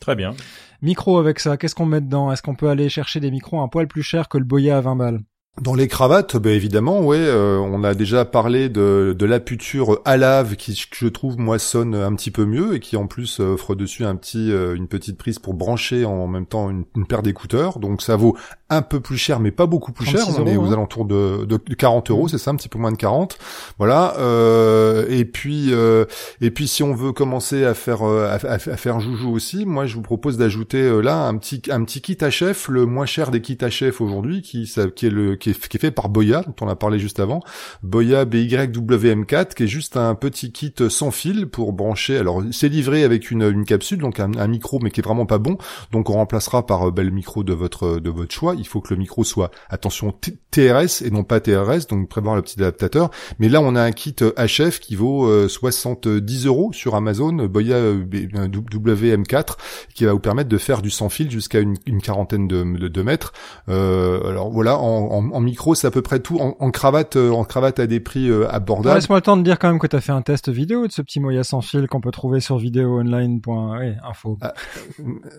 [SPEAKER 3] Très bien.
[SPEAKER 1] Micro avec ça, qu'est-ce qu'on met dedans? Est-ce qu'on peut aller chercher des micros un poil plus cher que le Boya à 20 balles?
[SPEAKER 2] Dans les cravates, ben évidemment, ouais, euh, on a déjà parlé de, de l'aputure à lave qui, je trouve, moi, sonne un petit peu mieux et qui en plus offre dessus un petit, une petite prise pour brancher en même temps une, une paire d'écouteurs. Donc ça vaut un peu plus cher, mais pas beaucoup plus cher. On est aux hein. alentours de, de 40 euros, mmh. c'est ça, un petit peu moins de 40. Voilà. Euh, et puis, euh, et puis, si on veut commencer à faire euh, à, faire joujou aussi, moi, je vous propose d'ajouter là un petit un petit kit à chef, le moins cher des kits à chef aujourd'hui, qui qui est le qui qui est, qui est fait par Boya, dont on a parlé juste avant. Boya BYWM4, qui est juste un petit kit sans fil pour brancher. Alors c'est livré avec une, une capsule, donc un, micro, mais qui est vraiment pas bon. Donc on remplacera par euh, le micro de votre de votre choix. Il faut que le micro soit attention TRS et non pas TRS, donc prévoir le petit adaptateur. Mais là on a un kit HF qui vaut 70 euros sur Amazon, Boya WM4, qui va vous permettre de faire du sans fil jusqu'à une, quarantaine de, de, de mètres. Euh, alors voilà, en, en micro c'est à peu près tout. En, en cravate, euh, en cravate à des prix euh, abordables.
[SPEAKER 1] Laisse-moi le temps de dire quand même que tu as fait un test vidéo de ce petit Moya sans fil qu'on peut trouver sur vidéoonline.info. Ah,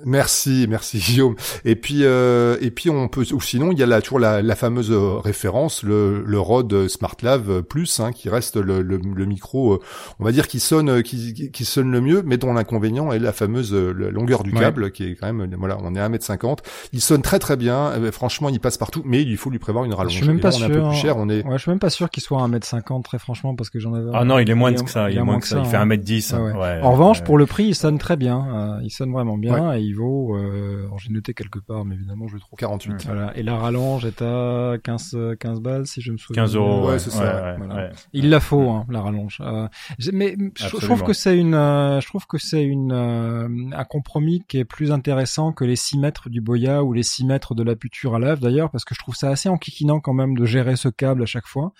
[SPEAKER 2] merci, merci Guillaume. Et puis euh, et puis on peut ou sinon il y a là toujours la, la fameuse référence le, le Rode SmartLav Plus hein, qui reste le, le, le, micro on va dire qui sonne qui, qui sonne le mieux mais dont l'inconvénient est la fameuse longueur du câble qui est quand même voilà on est à 1m50 il sonne très très bien franchement il passe partout mais il faut lui prévoir une rallonge.
[SPEAKER 1] Je suis même pas sûr
[SPEAKER 2] peu plus cher on est
[SPEAKER 1] ouais je suis même pas sûr qu'il soit à 1m50 très franchement parce que j'en avais
[SPEAKER 3] ah non il est moins que ça il, est moins que ça, il fait 1m10
[SPEAKER 1] hein. ouais. en revanche pour le prix il sonne très bien euh, il sonne vraiment bien. Et il vaut euh, j'ai noté quelque part mais évidemment je le trouve.
[SPEAKER 2] 48
[SPEAKER 1] voilà. Et la rallonge est à 15 15 balles si je me souviens
[SPEAKER 3] 15 euros
[SPEAKER 2] ouais, c'est ça.
[SPEAKER 1] Il la faut hein, la rallonge. Euh, mais je, trouve que c'est une euh, je trouve que c'est une un compromis qui est plus intéressant que les 6 mètres du Boya ou les 6 mètres de la puture à lave d'ailleurs parce que je trouve ça assez enquiquinant quand même de gérer ce câble à chaque fois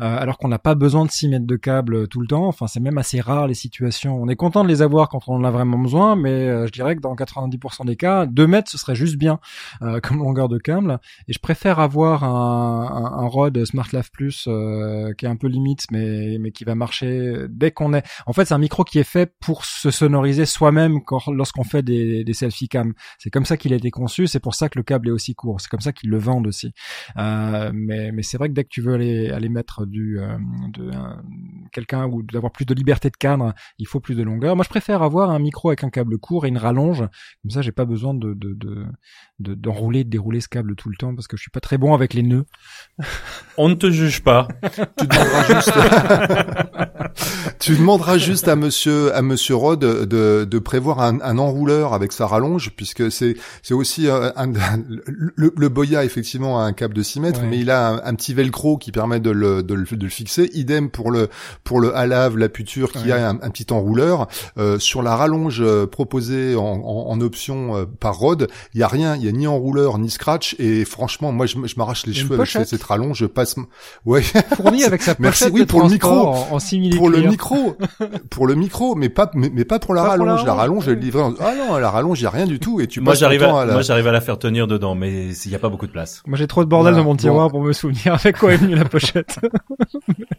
[SPEAKER 1] euh, alors qu'on n'a pas besoin de 6 mètres de câble tout le temps. Enfin c'est même assez rare les situations. On est content de les avoir quand on en a vraiment besoin mais euh, je dirais que dans 90% des cas 2 mètres ce serait juste bien euh, comme longueur de câble. Et je préfère avoir un, un, un Rode Smart Lave Plus qui est un peu limite mais mais qui va marcher dès qu'on est. En fait c'est un micro qui est fait pour se sonoriser soi-même lorsqu'on fait des, des selfie cam. C'est comme ça qu'il a été conçu c'est pour ça que le câble est aussi court c'est comme ça qu'ils le vendent aussi. Euh, mais mais c'est vrai que dès que tu veux aller aller mettre du euh, de quelqu'un ou d'avoir plus de liberté de cadre, il faut plus de longueur. Moi, je préfère avoir un micro avec un câble court et une rallonge. Comme ça, j'ai pas besoin de de de d'enrouler, de, dérouler ce câble tout le temps parce que je suis pas très bon avec les nœuds.
[SPEAKER 3] On ne te juge pas.
[SPEAKER 2] tu demanderas juste. tu demanderas juste à Monsieur à Monsieur Rod de de prévoir un, un enrouleur avec sa rallonge puisque c'est c'est aussi un, le, le Boya effectivement a un câble de 6 mètres mais il a un, petit velcro qui permet de le, de le, de le fixer. Idem pour le pour le halave, la puture qui a un, petit enrouleur. Euh, sur la rallonge euh, proposée en, en, en option euh, par Rod, il y a rien, il y a ni enrouleur ni scratch. Et franchement moi je, je m'arrache les cheveux avec cette rallonge, je passe
[SPEAKER 1] ouais. Fourni avec sa
[SPEAKER 2] Merci oui pour le micro. en, en pour le micro. Pour le micro mais pas mais, pas pour la rallonge. la rallonge, elle livrée Ah non, la rallonge, il y a rien du tout. Et tu
[SPEAKER 3] Moi j'arrive à, moi j'arrive à la faire tenir dedans mais il y a pas beaucoup de place.
[SPEAKER 1] Moi j'ai trop de bordel dans mon tiroir pour me souvenir avec quoi est venue la pochette.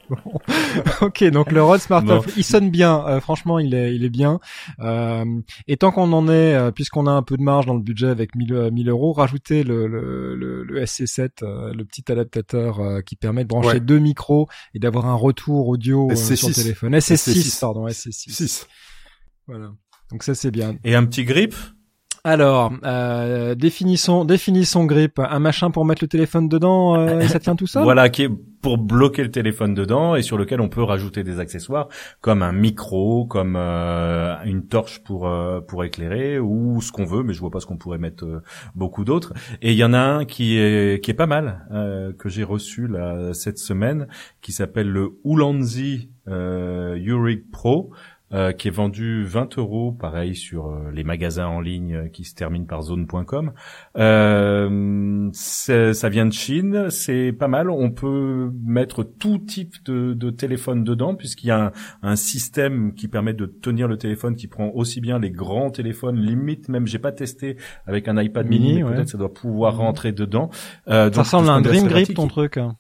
[SPEAKER 1] ok, donc le Rode Smart il sonne bien. Euh, franchement, il est, il est bien. Euh, et tant qu'on en est, euh, puisqu'on a un peu de marge dans le budget avec 1000, 1000 euros, rajoutez le, le, le, SC7, le petit adaptateur qui permet de brancher deux micros et d'avoir un retour audio sur le téléphone. SC6, pardon, SC6. 6. Voilà. Donc ça c'est bien.
[SPEAKER 3] Et un petit grip?
[SPEAKER 1] Alors, euh, définissons, définissons grip, un machin pour mettre le téléphone dedans, euh, et ça tient tout ça?
[SPEAKER 3] Voilà, qui est pour bloquer le téléphone dedans et sur lequel on peut rajouter des accessoires comme un micro, comme euh, une torche pour euh, pour éclairer ou ce qu'on veut, mais je vois pas ce qu'on pourrait mettre euh, beaucoup d'autres. Et il y en a un qui est qui est pas mal que j'ai reçu là cette semaine, qui s'appelle le Ulanzi Uric Pro. Euh, qui est vendu 20 euros, pareil sur euh, les magasins en ligne euh, qui se terminent par zone.com. Euh, ça vient de Chine, c'est pas mal. On peut mettre tout type de, de téléphone dedans puisqu'il y a un, un, système qui permet de tenir le téléphone qui prend aussi bien les grands téléphones, limite même j'ai pas testé avec un iPad mini, peut-être ça doit pouvoir mmh. rentrer dedans.
[SPEAKER 1] ça ressemble à un Dream Grip ton truc. Hein.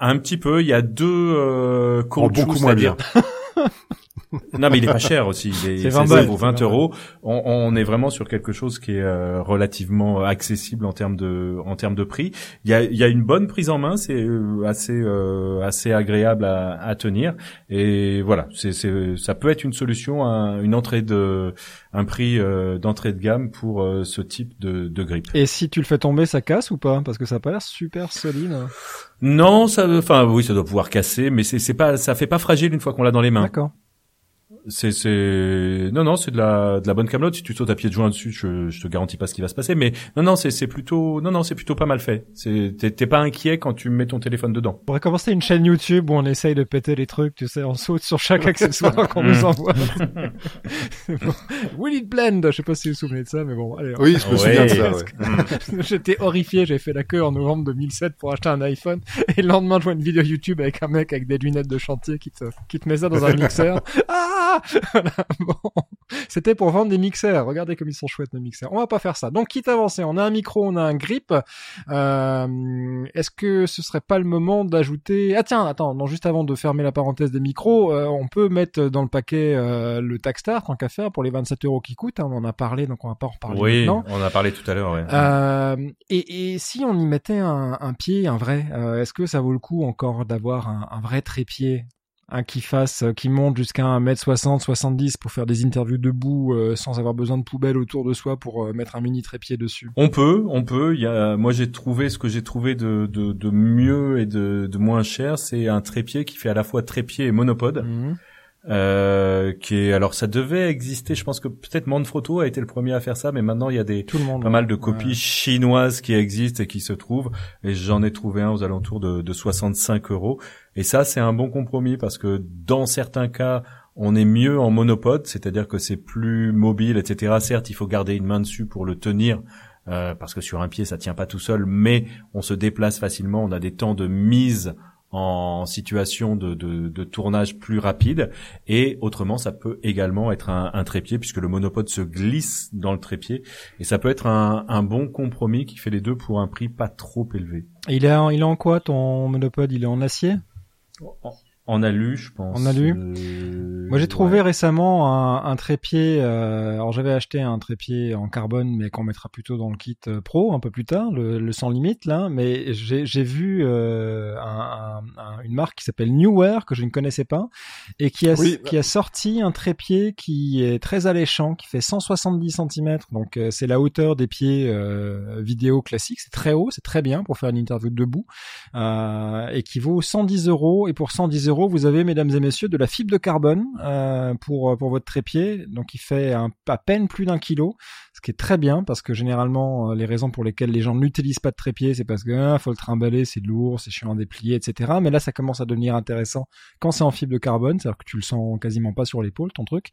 [SPEAKER 3] Un petit peu, il y a deux euh,
[SPEAKER 2] oh, beaucoup moins bien.
[SPEAKER 3] non, mais il est pas cher aussi. Il est, 20 20 euros. On, on, est vraiment sur quelque chose qui est euh, relativement accessible en termes de, en termes de prix. Il y a, il y a une bonne prise en main. C'est euh, assez, euh, assez agréable à, à, tenir. Et voilà, c'est, ça peut être une solution, à une entrée de, un prix d'entrée de gamme pour ce type de, de grip.
[SPEAKER 1] Et si tu le fais tomber, ça casse ou pas? Parce que ça a pas l'air super solide.
[SPEAKER 3] Non, ça, enfin oui, ça doit pouvoir casser, mais c'est, c'est pas, ça fait pas fragile une fois qu'on l'a dans les mains.
[SPEAKER 1] D'accord.
[SPEAKER 3] C'est c'est non non c'est de la de la bonne camelote. Si tu sautes à pied de joint dessus je je te garantis pas ce qui va se passer mais non non c'est c'est plutôt non non c'est plutôt pas mal fait. C'est t'es pas inquiet quand tu mets ton téléphone dedans.
[SPEAKER 1] On pourrait commencer une chaîne YouTube où on essaye de péter les trucs tu sais on saute sur chaque accessoire qu'on nous envoie. Bon. Will it blend? Je sais pas si vous vous souvenez de ça mais bon allez
[SPEAKER 2] oui je me souviens de ça ouais.
[SPEAKER 1] j'étais horrifié j'ai fait la queue en novembre 2007 pour acheter un iPhone et le lendemain je vois une vidéo YouTube avec un mec avec des lunettes de chantier qui te qui te met ça dans un mixeur. Ah bon. C'était pour vendre des mixeurs. Regardez comme ils sont chouettes nos mixeurs. On va pas faire ça. Donc quitte à avancer, on a un micro, on a un grip. Euh, Est-ce que ce serait pas le moment d'ajouter Ah tiens, attends, non, juste avant de fermer la parenthèse des micros, euh, on peut mettre dans le paquet euh, le Tagstar tant qu'à faire pour les 27 euros qui coûtent. Hein, on en a parlé, donc on va pas en reparler
[SPEAKER 3] oui,
[SPEAKER 1] maintenant.
[SPEAKER 3] on en a parlé tout à l'heure. Ouais.
[SPEAKER 1] Euh, et, et, si on y mettait un, un pied, un vrai, euh, est-ce que ça vaut le coup encore d'avoir un, un vrai trépied un qui fasse, qui monte jusqu'à 1m60, 70 pour faire des interviews debout euh, sans avoir besoin de poubelle autour de soi pour euh, mettre un mini trépied dessus.
[SPEAKER 3] On peut, on peut. Il y a, moi j'ai trouvé ce que j'ai trouvé de, de, de, mieux et de, de moins cher, c'est un trépied qui fait à la fois trépied et monopode. Mmh. Euh, qui est alors ça devait exister je pense que peut-être Manfrotto a été le premier à faire ça mais maintenant il y a des
[SPEAKER 1] Tout le monde,
[SPEAKER 3] pas mal de copies ouais. chinoises qui existent et qui se trouvent et j'en ai trouvé un aux alentours de, de 65 euros et ça c'est un bon compromis parce que dans certains cas on est mieux en monopode c'est-à-dire que c'est plus mobile etc certes il faut garder une main dessus pour le tenir euh, parce que sur un pied ça tient pas tout seul mais on se déplace facilement on a des temps de mise en situation de, de, de, tournage plus rapide. Et autrement ça peut également être un, un, trépied puisque le monopode se glisse dans le trépied. Et ça peut être un, un, bon compromis qui fait les deux pour un prix pas trop élevé.
[SPEAKER 1] Il est en, il est en quoi ton monopode? Il est en acier?
[SPEAKER 3] En alu, je pense.
[SPEAKER 1] En alu. Euh... Moi, j'ai trouvé
[SPEAKER 3] ouais.
[SPEAKER 1] récemment un, un trépied. Euh, alors, j'avais acheté un trépied en carbone, mais qu'on mettra plutôt dans le kit euh, pro un peu plus tard, le, le sans limite là. Mais j'ai vu euh, un, un, une marque qui s'appelle Newer que je ne connaissais pas et qui a oui. qui a sorti un trépied qui est très alléchant, qui fait 170 cm. Donc, euh, c'est la hauteur des pieds euh, vidéo classiques. C'est très haut, c'est très bien pour faire une interview debout et qui vaut 110 euros. Et pour 110 euros vous avez, mesdames et messieurs, de la fibre de carbone euh, pour votre trépied, donc il fait à peine plus d'un kilo, ce qui est très bien parce que généralement les raisons pour lesquelles les gens n'utilisent pas de trépied, c'est parce que ah, faut le trimballer, c'est lourd, c'est chiant à déplier, etc. Mais là, ça commence à devenir intéressant quand c'est en fibre de carbone, c'est-à-dire que tu le sens quasiment pas sur l'épaule, ton truc,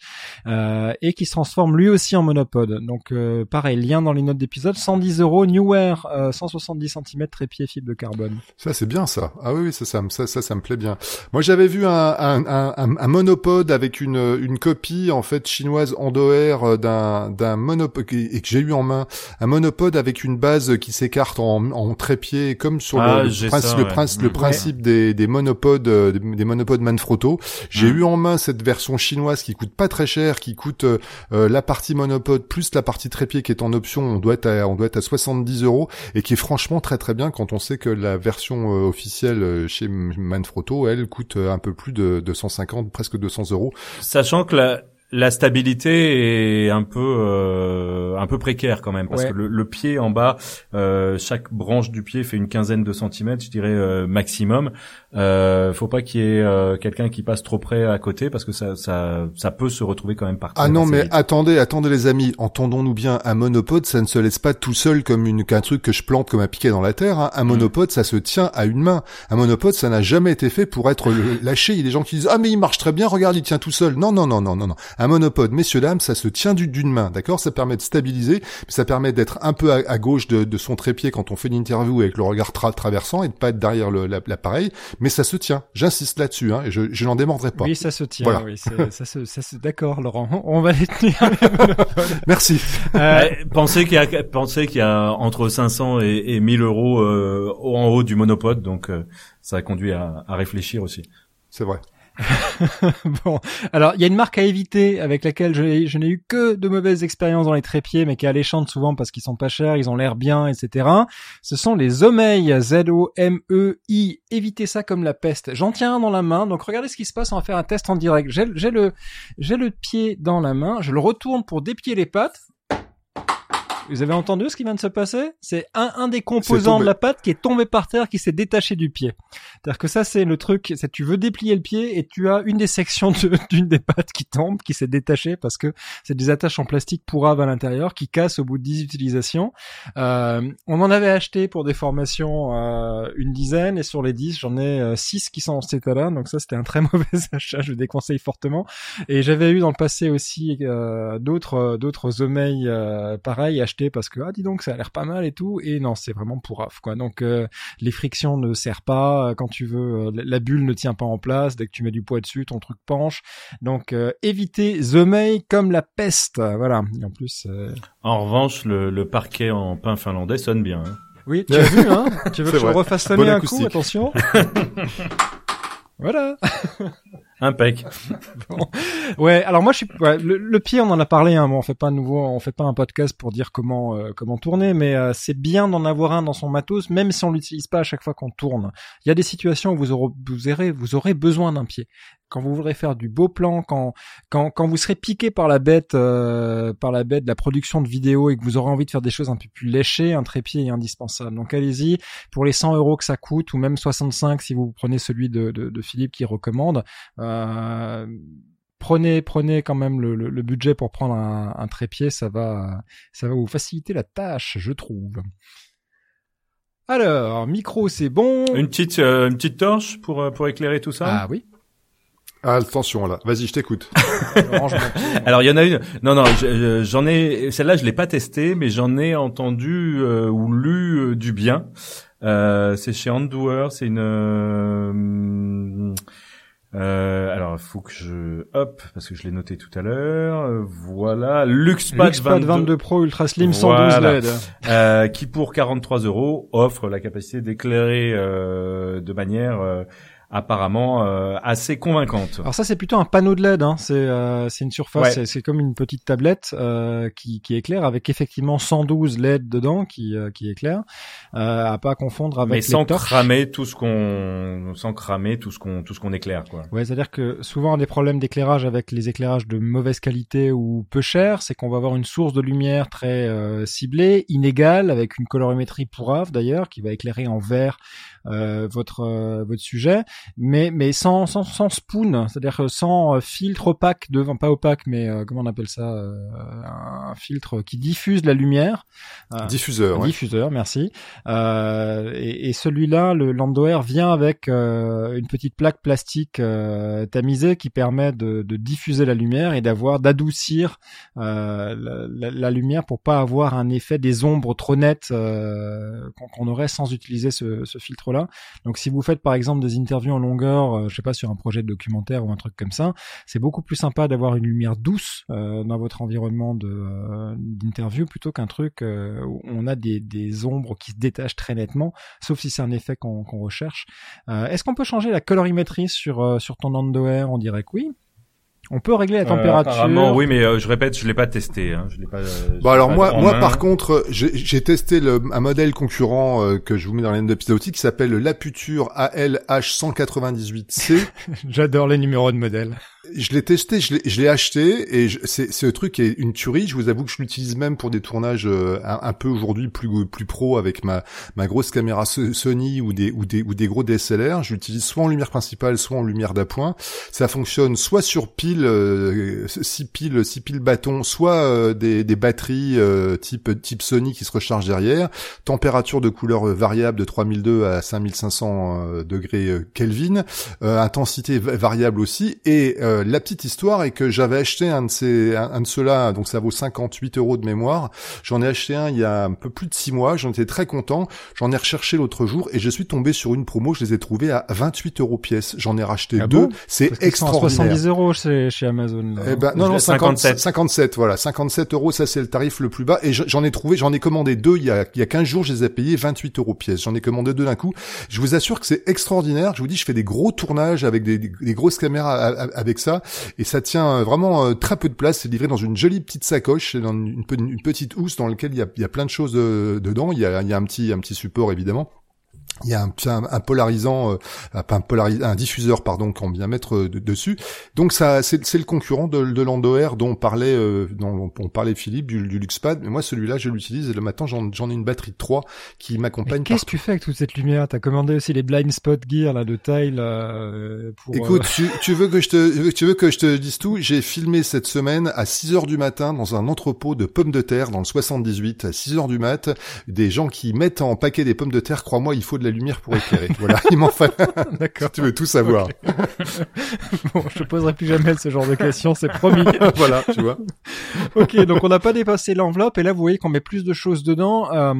[SPEAKER 1] euh, et qui se transforme lui aussi en monopode. Donc euh, pareil, lien dans les notes d'épisode, 110 euros, Newer, euh, 170 cm trépied fibre de carbone.
[SPEAKER 2] Ça c'est bien ça. Ah oui, oui ça, ça, ça, ça, ça me plaît bien. Moi j'avais vu un, un, un, un, monopode avec une, une copie en fait chinoise endoair d'un d'un monopode et que j'ai eu en main un monopode avec une base qui s'écarte en, en trépied comme sur
[SPEAKER 3] ah,
[SPEAKER 2] le, le,
[SPEAKER 3] ça,
[SPEAKER 2] le,
[SPEAKER 3] ouais.
[SPEAKER 2] principe, le principe des, des monopodes euh, des monopodes Manfrotto. J'ai
[SPEAKER 3] Mm.
[SPEAKER 2] eu en main cette version chinoise qui coûte pas très cher, qui coûte euh, la partie monopode plus la partie trépied qui est en option. On doit être à, on doit être à 70 euros et qui est franchement très très bien quand on sait que la version euh, officielle chez Manfrotto, elle coûte un peu plus de, de 150, presque 200 euros.
[SPEAKER 3] Sachant que la, la stabilité est un peu euh, un peu précaire quand même parce
[SPEAKER 1] Ouais.
[SPEAKER 3] que le, le pied en bas, euh, chaque branche du pied fait une quinzaine de centimètres, je dirais euh, maximum. Euh, faut pas qu'il y ait euh, quelqu'un qui passe trop près à côté parce que ça ça ça peut se retrouver quand même par
[SPEAKER 2] Ah non, mais
[SPEAKER 3] vite.
[SPEAKER 2] attendez, attendez les amis, entendons-nous bien, un monopode, ça ne se laisse pas tout seul comme une qu'un truc que je plante comme un piquet dans la terre. hein. Un
[SPEAKER 3] Mm.
[SPEAKER 2] monopode, ça se tient à une main. Un monopode, ça n'a jamais été fait pour être lâché. Il y a des gens qui disent ah mais il marche très bien, regarde, il tient tout seul. Non, non, non, non, non, non. Un monopode, messieurs dames, ça se tient du- d'une main, d'accord? Ça permet de stabiliser, ça permet d'être un peu à, à gauche de, de son trépied quand on fait une interview avec le regard tra- traversant et de pas être derrière l'appareil. Mais ça se tient. J'insiste là-dessus, hein, et je, je n'en démordrai pas.
[SPEAKER 1] Oui, ça se tient.
[SPEAKER 2] Voilà.
[SPEAKER 1] Oui, ça se, ça se, d'accord, Laurent. On va les tenir.
[SPEAKER 2] Merci.
[SPEAKER 1] Euh,
[SPEAKER 3] Ouais, pensez qu'il y a pensez qu'il y a entre 500 et, et 1000 euros euh, en haut du monopode, donc euh, ça a conduit à, à réfléchir aussi.
[SPEAKER 2] C'est vrai.
[SPEAKER 1] bon, alors il y a une marque à éviter avec laquelle je, n'ai eu que de mauvaises expériences dans les trépieds, mais qui est alléchante souvent parce qu'ils sont pas chers, ils ont l'air bien, etc. Ce sont les Omei, Z-O-M-E-I. Évitez ça comme la peste. J'en tiens un dans la main, donc regardez ce qui se passe. On va faire un test en direct. J'ai le j'ai le pied dans la main, je le retourne pour dépier les pattes. Vous avez entendu ce qui vient de se passer? C'est un, un des composants de la patte qui est tombé par terre, qui s'est détaché du pied. C'est-à-dire que ça, c'est le truc, c'est tu veux déplier le pied et tu as une des sections d'une des pattes qui tombe, qui s'est détachée parce que c'est des attaches en plastique pourrave à l'intérieur qui cassent au bout de 10 utilisations. Euh, on en avait acheté pour des formations euh, une dizaine et sur les 10, j'en ai 6 euh, qui sont en cet état-là. Donc ça, c'était un très mauvais achat, je le déconseille fortement. Et j'avais eu dans le passé aussi euh, d'autres d'autres Zomeil euh, pareil parce que ah dis donc ça a l'air pas mal et tout. Et non c'est vraiment pourrave quoi. Donc euh, les frictions ne serrent pas quand tu veux la bulle ne tient pas en place. Dès que tu mets du poids dessus ton truc penche. Donc évitez Zomeil comme la peste. Voilà. Et en plus
[SPEAKER 3] en revanche le, le, parquet en pain finlandais sonne bien hein.
[SPEAKER 1] oui tu as vu hein. Tu veux que je refasse sonner un coup attention. Voilà
[SPEAKER 3] Impec.
[SPEAKER 1] bon. Ouais, alors moi je suis le, pied on en a parlé hein, on fait pas nouveau on fait pas un podcast pour dire comment euh, comment tourner mais euh, c'est bien d'en avoir un dans son matos même si on l'utilise pas à chaque fois qu'on tourne. Il y a des situations où vous aurez, vous aurez besoin d'un pied. Quand vous voudrez faire du beau plan, quand quand quand vous serez piqué par la bête euh, par la bête de la production de vidéos et que vous aurez envie de faire des choses un peu plus léchées, un trépied est indispensable. Donc allez-y pour les 100 euros que ça coûte ou même 65 si vous prenez celui de, de, de Philippe qui recommande. Euh, prenez prenez quand même le, budget pour prendre un, trépied, ça va ça va vous faciliter la tâche, je trouve. Alors, micro, c'est bon.
[SPEAKER 3] Une petite euh, une petite torche pour pour éclairer tout ça?
[SPEAKER 1] Ah oui.
[SPEAKER 2] Ah, attention là, vas-y, je t'écoute.
[SPEAKER 3] Alors il y en a une. Non non, j'en ai. Celle-là, je l'ai pas testée, mais j'en ai entendu ou lu du bien. c'est chez Andour, c'est une euh, alors, il faut que je hop parce que je l'ai noté tout à l'heure. Voilà, LuxPad,
[SPEAKER 1] LuxPad 22, Pro Ultra Slim 112 LED,
[SPEAKER 3] euh, qui pour 43 euros offre la capacité d'éclairer euh, de manière euh, apparemment euh, assez convaincante.
[SPEAKER 1] Alors ça c'est plutôt un panneau de LED, hein. c'est euh, une surface, c'est comme une petite tablette euh, qui, qui éclaire avec effectivement 112 LED dedans qui euh, qui éclaire, euh, à pas confondre avec
[SPEAKER 3] Mais sans cramer tout ce qu'on sans cramer tout ce qu'on tout ce qu'on éclaire quoi.
[SPEAKER 1] Ouais, c'est-à-dire que souvent un des problèmes d'éclairage avec les éclairages de mauvaise qualité ou peu chers, c'est qu'on va avoir une source de lumière très ciblée, inégale avec une colorimétrie pourrave d'ailleurs qui va éclairer en vert euh, votre euh, votre sujet, mais mais sans sans, sans spoon, c'est-à-dire sans euh, filtre opaque devant, pas opaque, mais comment on appelle ça, un filtre qui diffuse la lumière.
[SPEAKER 2] diffuseur.
[SPEAKER 1] Diffuseur, merci. et, et celui-là, le Lando Air vient avec une petite plaque plastique tamisée qui permet de, de diffuser la lumière et d'avoir d'adoucir la, la, la, lumière pour pas avoir un effet des ombres trop nettes qu'on aurait sans utiliser ce, ce filtre donc si vous faites par exemple des interviews en longueur, euh, je sais pas sur un projet de documentaire ou un truc comme ça, c'est beaucoup plus sympa d'avoir une lumière douce euh, dans votre environnement euh, d'interview plutôt qu'un truc où on a des, ombres qui se détachent très nettement, sauf si c'est un effet qu'on recherche. Est-ce qu'on peut changer la colorimétrie sur sur ton Air On dirait que oui. On peut régler la euh, température.
[SPEAKER 3] oui, mais euh, je répète, je l'ai pas testé. Hein. Je l'ai pas.
[SPEAKER 2] Euh, bon alors moi, moi par contre, j'ai testé le, un modèle concurrent que je vous mets dans l'end d'épisode qui s'appelle l'Aputure ALH 198C.
[SPEAKER 1] J'adore les numéros de modèle
[SPEAKER 2] je l'ai testé, je l'ai acheté et c'est ce truc est une tuerie. Je vous avoue que je l'utilise même pour des tournages euh, un, peu aujourd'hui plus plus pro avec ma ma grosse caméra Sony ou des ou des ou des gros DSLR. Je l'utilise soit en lumière principale, soit en lumière d'appoint. Ça fonctionne soit sur pile euh, six piles six piles bâtons, soit euh, des, des batteries type type Sony qui se rechargent derrière. Température de couleur variable de 3002 à 5500 degrés Kelvin. intensité variable aussi et euh, la petite histoire est que j'avais acheté un de ces, un, de ceux-là, donc ça vaut 58 euros de mémoire. J'en ai acheté un il y a un peu plus de 6 mois. J'en étais très content. J'en ai recherché l'autre jour et je suis tombé sur une promo. Je les ai trouvés à 28 euros pièce. J'en ai racheté ah deux. C'est extraordinaire.
[SPEAKER 1] 70 euros chez, chez Amazon.
[SPEAKER 2] Eh ben, non, non, 57. 57, voilà. 57 euros, ça c'est le tarif le plus bas. Et j'en ai trouvé, j'en ai commandé deux il y a, il y a 15 jours. Je les ai payés 28 euros pièce. J'en ai commandé deux d'un coup. Je vous assure que c'est extraordinaire. Je vous dis, je fais des gros tournages avec des, des grosses caméras avec ça et ça tient vraiment euh, très peu de place. C'est livré dans une jolie petite sacoche, dans une, une petite housse dans laquelle il y a, il y a plein de choses euh, dedans. Il y a, il y a un petit un petit support évidemment. Il y a un, un, polarisant, euh, un, un diffuseur pardon qu'on vient mettre euh, dessus. Donc ça, c'est le concurrent de, de l'Andoer dont on parlait, euh, dont on parlait Philippe du, du Luxpad. Mais moi, celui-là, je l'utilise et le matin, j'en ai une batterie de 3 qui m'accompagne.
[SPEAKER 1] Qu'est-ce que tu fais avec toute cette lumière? T'as commandé aussi les blind spot gear là de taille
[SPEAKER 2] pour. Écoute, tu, tu, veux que je te, tu veux que je te dise tout? J'ai filmé cette semaine à 6 heures du matin dans un entrepôt de pommes de terre dans le 78 à 6 heures du mat, des gens qui mettent en paquet des pommes de terre. Crois-moi, il faut de la lumière pour éclairer. voilà, il m'en fallait. D'accord. tu veux tout savoir.
[SPEAKER 1] bon, je te poserai plus jamais ce genre de questions, c'est promis.
[SPEAKER 2] voilà, tu vois.
[SPEAKER 1] ok, donc on n'a pas dépassé l'enveloppe et là vous voyez qu'on met plus de choses dedans. Euh,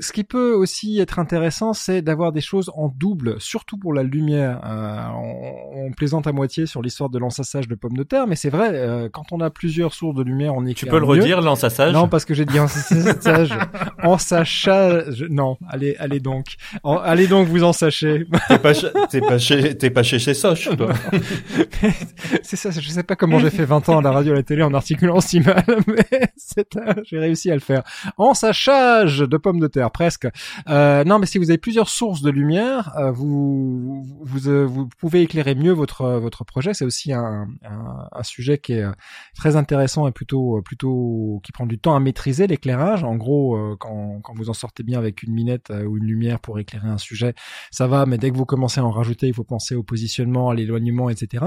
[SPEAKER 1] ce qui peut aussi être intéressant, c'est d'avoir des choses en double, surtout pour la lumière. Euh, on, on, plaisante à moitié sur l'histoire de l'ensassage de pommes de terre, mais c'est vrai, euh, quand on a plusieurs sources de lumière, on éclaire
[SPEAKER 3] Tu peux le redire, l'ensassage?
[SPEAKER 1] Non, parce que j'ai dit ensassage. ensassage. Non, allez, allez donc allez donc vous en sachez.
[SPEAKER 3] T'es pas, t'es pas chez, t'es pas chez chez Soch, toi.
[SPEAKER 1] c'est ça, je sais pas comment j'ai fait 20 ans à la radio et à la télé en articulant si mal, mais j'ai réussi à le faire. En sachage de pommes de terre, presque. Euh, non, mais si vous avez plusieurs sources de lumière, euh, vous, vous, euh, vous, pouvez éclairer mieux votre, votre projet. C'est aussi un, un, un, sujet qui est très intéressant et plutôt, plutôt, qui prend du temps à maîtriser l'éclairage. En gros, quand, quand vous en sortez bien avec une minette ou une lumière pour éclairer un sujet, ça va, mais dès que vous commencez à en rajouter, il faut penser au positionnement, à l'éloignement, etc.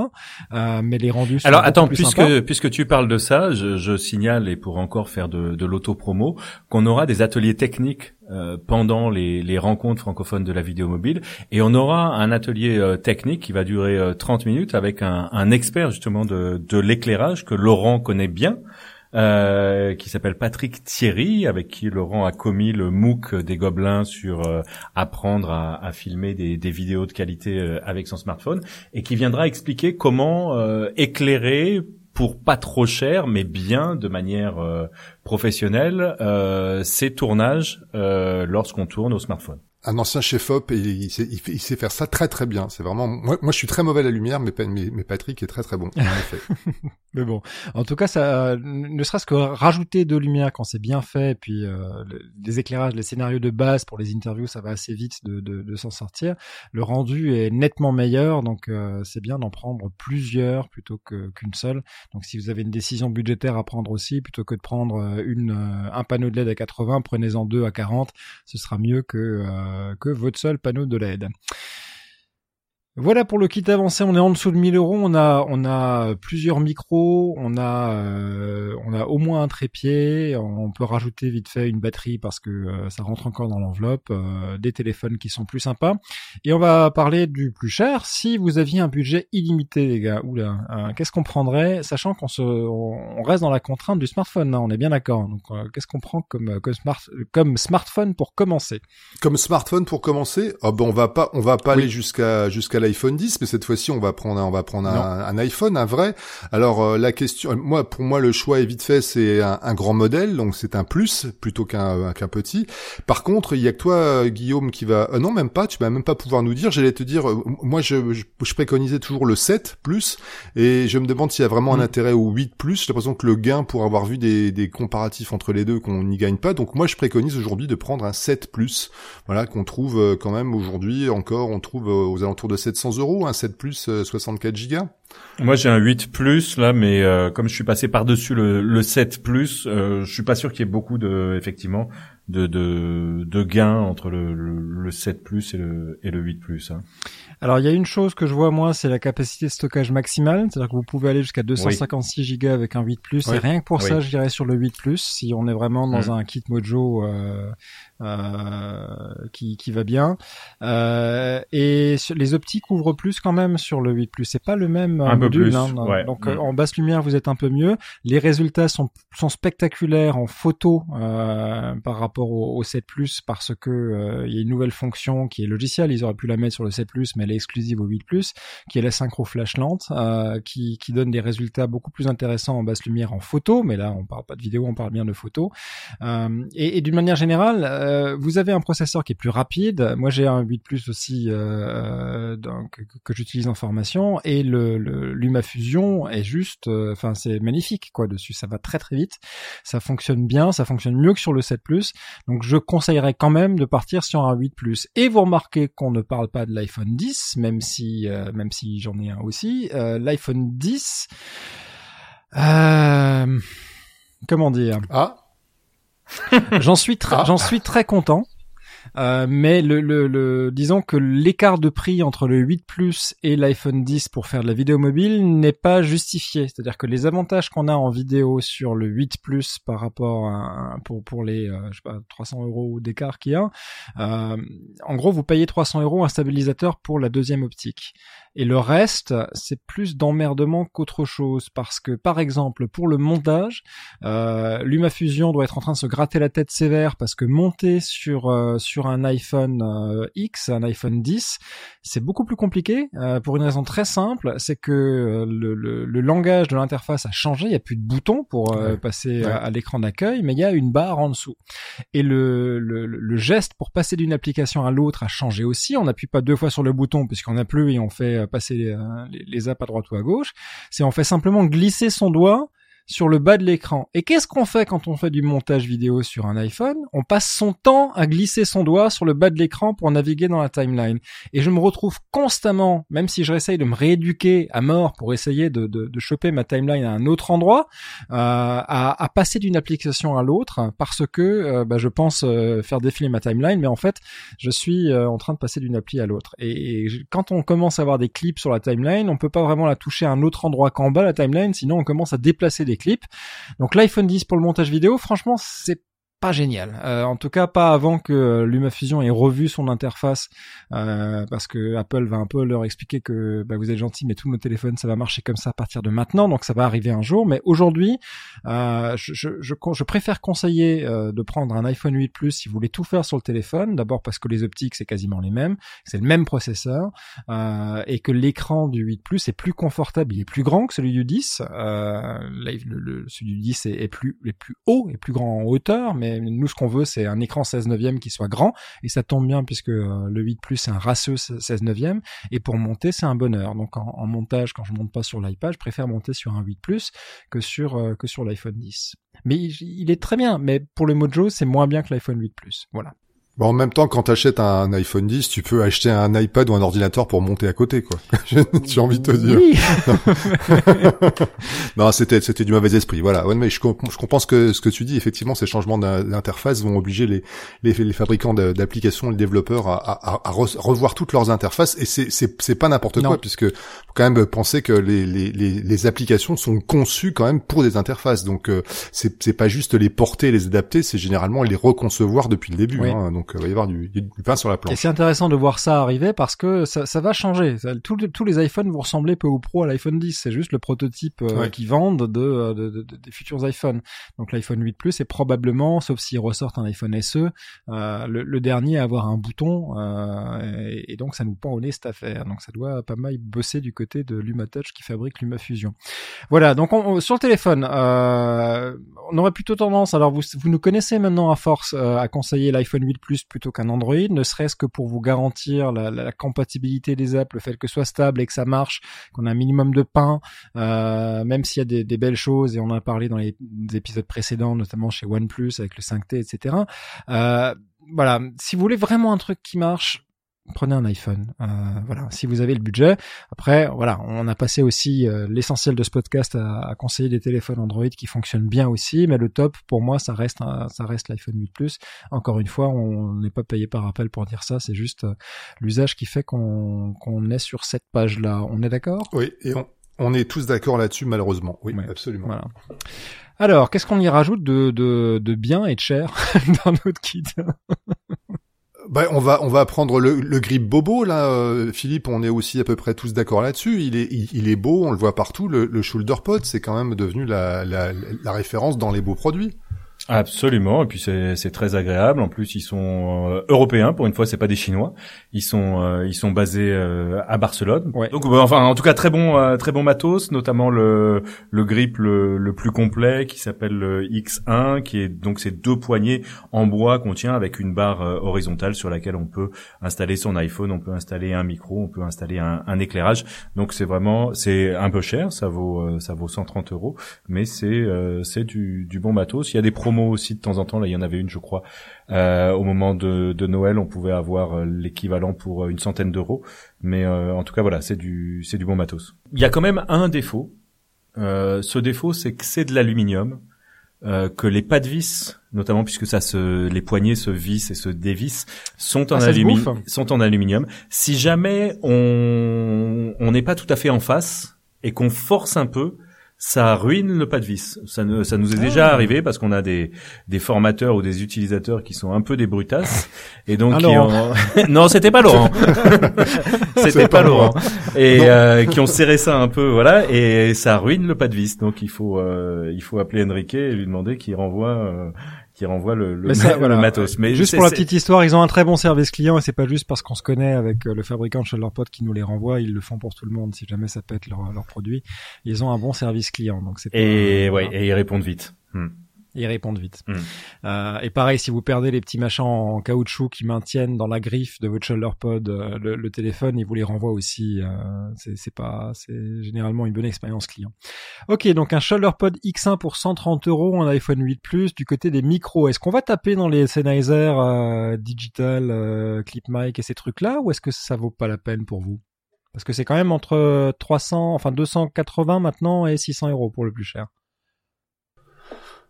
[SPEAKER 1] Euh, mais les rendus. Sont
[SPEAKER 3] Alors attends,
[SPEAKER 1] plus
[SPEAKER 3] puisque puisque tu parles de ça, je, je signale et pour encore faire de, de l'auto-promo, qu'on aura des ateliers techniques euh, pendant les, les, rencontres francophones de la vidéo mobile et on aura un atelier euh, technique qui va durer 30 euh, minutes avec un, un expert justement de, de l'éclairage que Laurent connaît bien euh, qui s'appelle Patrick Thierry, avec qui Laurent a commis le MOOC des Gobelins sur euh, apprendre à, filmer des, des, vidéos de qualité euh, avec son smartphone, et qui viendra expliquer comment éclairer pour pas trop cher, mais bien de manière professionnelle, ces tournages lorsqu'on tourne au smartphone
[SPEAKER 2] un ancien chef-op et il sait, il, sait, faire ça très très bien. C'est vraiment moi, moi je suis très mauvais à la lumière, mais, Patrick est très très bon. En effet.
[SPEAKER 1] mais bon, en tout cas, ça, ne serait-ce que rajouter de lumière quand c'est bien fait, puis euh, les éclairages, les scénarios de base pour les interviews, ça va assez vite de, de, de s'en sortir. Le rendu est nettement meilleur, donc euh, c'est bien d'en prendre plusieurs plutôt qu'une seule. Donc si vous avez une décision budgétaire à prendre aussi, plutôt que de prendre euh, une euh, un panneau de LED à 80, prenez-en deux à 40, ce sera mieux que euh, que votre seul panneau de LED. Voilà pour le kit avancé, on est en dessous de 1000 euros, on a on a plusieurs micros, on a euh, on a au moins un trépied, on peut rajouter vite fait une batterie parce que euh, ça rentre encore dans l'enveloppe, euh, des téléphones qui sont plus sympas et on va parler du plus cher. Si vous aviez un budget illimité les gars, oula, qu'est-ce qu'on prendrait, sachant qu'on se on reste dans la contrainte du smartphone, hein, on est bien d'accord. Donc qu'est-ce qu'on prend comme comme smart comme smartphone pour commencer?
[SPEAKER 2] Comme smartphone pour commencer, oh ben on va pas on va pas aller jusqu'à jusqu'à l'iPhone 10, mais cette fois-ci on va prendre on va prendre un, iPhone, un vrai. Alors euh, la question, moi pour moi le choix est vite fait, c'est un, grand modèle, donc c'est un plus plutôt qu'un qu'un petit. Par contre, il y a que toi Guillaume qui va, euh, non même pas, tu vas même pas pouvoir nous dire. J'allais te dire, euh, moi je, je, préconisais toujours le 7 plus, et je me demande s'il y a vraiment un mm. intérêt au 8 plus. J'ai l'impression que le gain pour avoir vu des, des comparatifs entre les deux qu'on n'y gagne pas. Donc moi je préconise aujourd'hui de prendre un 7 plus, voilà qu'on trouve quand même aujourd'hui encore, on trouve aux alentours de 700 euros un 7 plus 64 euh, Go
[SPEAKER 3] Moi j'ai un 8 plus là, mais euh, comme je suis passé par dessus le, le 7 plus, euh, je suis pas sûr qu'il y ait beaucoup de effectivement de, de, de gains entre le, le, 7 plus et le, et le 8 plus. Hein.
[SPEAKER 1] Alors il y a une chose que je vois moi, c'est la capacité de stockage maximale, c'est-à-dire que vous pouvez aller jusqu'à 256 Go avec un 8 plus. Et rien que pour ça, je dirais sur le 8 plus, si on est vraiment dans mmh. un kit Mojo euh, qui, qui va bien. Euh, et les optiques ouvrent plus quand même sur le 8 plus. C'est pas le même
[SPEAKER 3] un
[SPEAKER 1] module.
[SPEAKER 3] Hein,
[SPEAKER 1] donc mmh. en basse lumière, vous êtes un peu mieux. Les résultats sont, sont spectaculaires en photo par rapport au, au 7 plus parce que il y a une nouvelle fonction qui est logicielle. Ils auraient pu la mettre sur le 7 plus, mais exclusive au 8 qui est la synchro flash lente, euh, qui, qui donne des résultats beaucoup plus intéressants en basse lumière en photo, mais là on parle pas de vidéo, on parle bien de photo. Euh, et, et d'une manière générale, euh, vous avez un processeur qui est plus rapide. Moi j'ai un 8 aussi donc, que, j'utilise en formation, et le, le LumaFusion est juste, euh, enfin c'est magnifique quoi dessus, ça va très très vite, ça fonctionne bien, ça fonctionne mieux que sur le 7 Plus, donc je conseillerais quand même de partir sur un 8 Plus. Et vous remarquez qu'on ne parle pas de l'iPhone 10, même si euh, même si j'en ai un aussi, euh, l'iPhone 10. comment dire?
[SPEAKER 2] Ah,
[SPEAKER 1] j'en suis très,
[SPEAKER 2] Ah.
[SPEAKER 1] j'en suis très content. Euh, mais le, le, le- disons que l'écart de prix entre le 8 Plus et l'iPhone 10 pour faire de la vidéo mobile n'est pas justifié. C'est-à-dire que les avantages qu'on a en vidéo sur le 8 Plus par rapport à pour pour les euh, je sais pas 300 euros d'écart qu'il y a, euh, en gros vous payez 300 euros un stabilisateur pour la deuxième optique. Et le reste, c'est plus d'emmerdement qu'autre chose parce que par exemple pour le montage, euh, LumaFusion doit être en train de se gratter la tête sévère parce que monter sur euh, sur un iPhone euh, X, un iPhone 10, c'est beaucoup plus compliqué euh, pour une raison très simple, c'est que euh, le, le- le langage de l'interface a changé, il n'y a plus de bouton pour euh,
[SPEAKER 2] Ouais.
[SPEAKER 1] passer
[SPEAKER 2] Ouais.
[SPEAKER 1] à, à l'écran d'accueil, mais il y a une barre en dessous. Et le, le, le geste pour passer d'une application à l'autre a changé aussi. On n'appuie pas deux fois sur le bouton puisqu'on n'a plus et on fait passer euh, les, les apps à droite ou à gauche. C'est on fait simplement glisser son doigt sur le bas de l'écran. Et qu'est-ce qu'on fait quand on fait du montage vidéo sur un iPhone? On passe son temps à glisser son doigt sur le bas de l'écran pour naviguer dans la timeline. Et je me retrouve constamment, même si je réessaye de me rééduquer à mort pour essayer de, de, de choper ma timeline à un autre endroit, euh, à, à passer d'une application à l'autre parce que euh, bah, je pense euh, faire défiler ma timeline, mais en fait je suis euh, en train de passer d'une appli à l'autre. Et, quand on commence à avoir des clips sur la timeline, on peut pas vraiment la toucher à un autre endroit qu'en bas la timeline, sinon on commence à déplacer des clips. Donc l'iPhone 10 pour le montage vidéo, franchement c'est pas génial. Euh, en tout cas, pas avant que euh, LumaFusion ait revu son interface, euh, parce que Apple va un peu leur expliquer que bah, vous êtes gentil, mais tous nos téléphones, ça va marcher comme ça à partir de maintenant, donc ça va arriver un jour. Mais aujourd'hui, euh, je, je, je, je préfère conseiller euh, de prendre un iPhone 8 Plus si vous voulez tout faire sur le téléphone. D'abord parce que les optiques c'est quasiment les mêmes, c'est le même processeur euh, et que l'écran du 8 Plus est plus confortable, il est plus grand que celui du 10. Euh, là, le, le- celui du 10 est, est plus est plus haut, est plus grand en hauteur, mais nous ce qu'on veut c'est un écran 16 neuvième qui soit grand et ça tombe bien puisque euh, le 8 Plus c'est un ratio 16 neuvième et pour monter c'est un bonheur. Donc en, montage quand je monte pas sur l'iPad, je préfère monter sur un 8 Plus que sur euh, l'iPhone 10. Mais il, il est très bien, mais pour le Mojo, c'est moins bien que l'iPhone 8 Plus. Voilà.
[SPEAKER 2] Bon, en même temps, quand t'achètes un iPhone 10, tu peux acheter un iPad ou un ordinateur pour monter à côté, quoi. J'ai envie de te dire.
[SPEAKER 1] Oui.
[SPEAKER 2] Non, c'était c'était du mauvais esprit. Voilà. Ouais, mais je, comp- je comprends ce que ce que tu dis. Effectivement, ces changements d'in- d'interface vont obliger les les, les fabricants d'applications, les développeurs à, à, à re- revoir toutes leurs interfaces. Et c'est c'est c'est pas n'importe quoi, puisque faut quand même penser que les les les, les applications sont conçues quand même pour des interfaces. Donc euh, c'est c'est pas juste les porter, les adapter, c'est généralement les reconcevoir depuis le début.
[SPEAKER 1] Oui.
[SPEAKER 2] hein. Donc euh, il va y avoir du, du pain sur la
[SPEAKER 1] Et
[SPEAKER 2] planche.
[SPEAKER 1] c'est intéressant de voir ça arriver parce que ça, ça va changer. Ça- tous, les- tous les iPhones vont ressembler peu ou pro à l'iPhone 10. C'est juste le prototype euh,
[SPEAKER 2] Ouais.
[SPEAKER 1] qu'ils vendent de, de, de- de- des futurs iPhones. Donc l'iPhone 8 Plus est probablement, sauf s'ils ressortent un iPhone SE, euh, le, le dernier à avoir un bouton. euh, et, et donc ça nous pend au nez cette affaire. Donc ça doit pas mal bosser du côté de LumaTouch qui fabrique LumaFusion. Voilà. Donc on- on- sur le téléphone, euh, on aurait plutôt tendance. Alors vous, vous nous connaissez maintenant à force euh, à conseiller l'iPhone 8 Plus plutôt qu'un Android, ne serait-ce que pour vous garantir la, compatibilité des apps, le fait que soit stable et que ça marche, qu'on a un minimum de pain, euh, même s'il y a des, belles choses et on a parlé dans les épisodes précédents, notamment chez OnePlus avec le 5T, etc. Euh, voilà, si vous voulez vraiment un truc qui marche, prenez un iPhone. Euh, voilà, si vous avez le budget. Après, voilà, on a passé aussi euh, l'essentiel de ce podcast à, à conseiller des téléphones Android qui fonctionnent bien aussi, mais le top pour moi, ça reste un- ça reste l'iPhone 8 Plus. Encore une fois, on n'est pas payé par Apple pour dire ça, c'est juste euh, l'usage qui fait qu'on qu'on est sur cette page-là. On est d'accord?
[SPEAKER 2] Oui, et on, on est tous d'accord là-dessus, malheureusement. Oui,
[SPEAKER 1] Ouais.
[SPEAKER 2] absolument.
[SPEAKER 1] Voilà. Alors, qu'est-ce qu'on y rajoute de, de, de bien et de cher dans notre kit?
[SPEAKER 2] Bah, on va on va prendre le, le grip bobo là, euh, Philippe. On est aussi à peu près tous d'accord là-dessus. Il est il, est beau, on le voit partout. Le, le shoulder pod, c'est quand même devenu la, la la référence dans les beaux produits.
[SPEAKER 3] Absolument, et puis c'est très agréable. En plus, ils sont euh, européens pour une fois, c'est pas des Chinois. Ils sont euh, ils sont basés euh, à Barcelone.
[SPEAKER 1] Ouais.
[SPEAKER 3] Donc enfin, en tout cas, très bon très bon matos, notamment le le grip le, le plus complet qui s'appelle le X1, qui est donc ces deux poignées en bois qu'on tient avec une barre horizontale sur laquelle on peut installer son iPhone, on peut installer un micro, on peut installer un, un éclairage. Donc c'est vraiment c'est un peu cher, ça vaut ça vaut 130 euros, mais c'est c'est du du bon matos. Il y a des promos aussi de temps en temps. Là, il y en avait une, je crois, euh, au moment de, de, Noël, on pouvait avoir euh, l'équivalent pour euh, une centaine d'euros. Mais euh, en tout cas, voilà, c'est du c'est du bon matos. Il y a quand même un défaut. Euh, ce défaut, c'est que c'est de l'aluminium, que les pas de vis, notamment puisque ça se, les poignées se vissent et se dévissent, sont en
[SPEAKER 1] Ah,
[SPEAKER 3] aluminium.
[SPEAKER 1] bouffe
[SPEAKER 3] Sont en aluminium. Si jamais on on n'est pas tout à fait en face et qu'on force un peu, ça ruine le pas de vis. Ça, ne, ça nous est déjà
[SPEAKER 1] Ah.
[SPEAKER 3] arrivé parce qu'on a des, des formateurs ou des utilisateurs qui sont un peu des brutasses et donc
[SPEAKER 1] Ah,
[SPEAKER 3] qui
[SPEAKER 1] Laurent.
[SPEAKER 3] ont... non, c'était pas Laurent. c'était pas
[SPEAKER 2] pas
[SPEAKER 3] Laurent. Et euh, qui ont serré ça un peu, voilà, et ça ruine le pas de vis. Donc il faut euh, il faut appeler Enrique et lui demander qu'il renvoie euh, renvoie le, le,
[SPEAKER 1] Mais ça,
[SPEAKER 3] le
[SPEAKER 1] voilà.
[SPEAKER 3] matos. Mais
[SPEAKER 1] Juste pour la petite histoire, ils ont un très bon service client et c'est pas juste parce qu'on se connaît avec euh, le fabricant de chez leur pote qui nous les renvoie, ils le font pour tout le monde si jamais ça pète leur, leur produit. Ils ont un bon service client, donc c'est pas-
[SPEAKER 3] Et
[SPEAKER 1] voilà.
[SPEAKER 3] ouais, et ils répondent vite. Hmm.
[SPEAKER 1] Ils répondent vite.
[SPEAKER 3] Mm.
[SPEAKER 1] Euh, et pareil, si vous perdez les petits machins en caoutchouc qui maintiennent dans la griffe de votre shoulder pod euh, le, le téléphone, ils vous les renvoient aussi. Euh, c'est pas, c'est généralement une bonne expérience client. Ok, donc un shoulder pod X1 pour 130 euros, un iPhone 8 Plus. Du côté des micros, est-ce qu'on va taper dans les Sennheiser digital, clip mic et ces trucs-là, ou est-ce que ça vaut pas la peine pour vous? Parce que c'est quand même entre 300, enfin 280 maintenant et 600 euros pour le plus cher.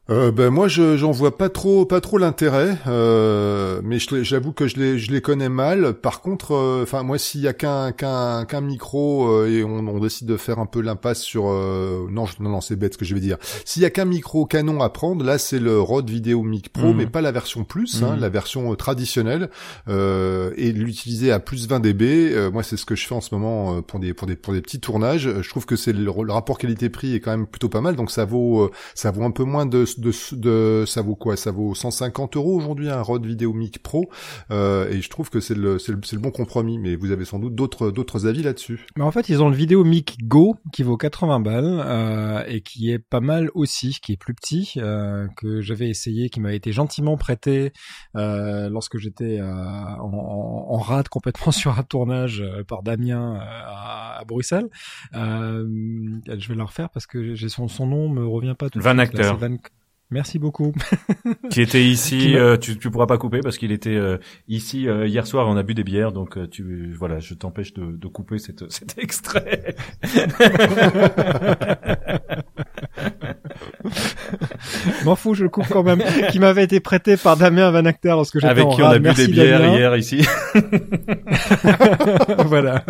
[SPEAKER 2] Euh, ben moi je j'en vois pas trop pas trop l'intérêt euh, mais je- j'avoue que je les je les connais mal par contre euh, enfin moi s'il y a qu'un qu'un qu'un micro euh, et on, on décide de faire un peu l'impasse sur euh, non je- non non c'est bête ce que je vais dire s'il y a qu'un micro canon à prendre là c'est le Rode Video Mic Pro
[SPEAKER 1] Mhm.
[SPEAKER 2] mais pas la version plus hein,
[SPEAKER 1] Mhm.
[SPEAKER 2] la version traditionnelle euh, et l'utiliser à plus 20 dB euh, moi c'est ce que je fais en ce moment euh, pour des pour des pour des petits tournages je trouve que c'est le, le rapport qualité-prix est quand même plutôt pas mal donc ça vaut euh, ça vaut un peu moins de, de, de ça vaut quoi? Ça vaut 150 euros aujourd'hui un Rode Video Mic Pro euh, et je trouve que c'est le, c'est le c'est le bon compromis. Mais vous avez sans doute d'autres d'autres avis là-dessus.
[SPEAKER 1] Mais en fait, ils ont le vidéo Mic Go qui vaut 80 balles euh, et qui est pas mal aussi, qui est plus petit, euh, que j'avais essayé, qui m'avait été gentiment prêté euh, lorsque j'étais euh, en, en, en rade complètement sur un tournage euh, par Damien euh, à, à Bruxelles. Euh, je vais le refaire parce que j'ai son, son nom me revient pas tout de
[SPEAKER 3] Van
[SPEAKER 1] suite,
[SPEAKER 3] Acteur.
[SPEAKER 1] Van- Merci beaucoup.
[SPEAKER 3] qui était ici,
[SPEAKER 1] Qui
[SPEAKER 3] euh, tu, tu pourras pas couper parce qu'il était euh, ici euh, hier soir. On a bu des bières, donc euh, tu voilà, je t'empêche de, de couper cette, cet extrait.
[SPEAKER 1] M'en fous, je le coupe quand même. qui m'avait été prêté par Damien Van Acteur lorsque j'étais
[SPEAKER 3] Avec
[SPEAKER 1] en
[SPEAKER 3] qui on a bu des bières
[SPEAKER 1] Damien.
[SPEAKER 3] hier ici.
[SPEAKER 1] voilà.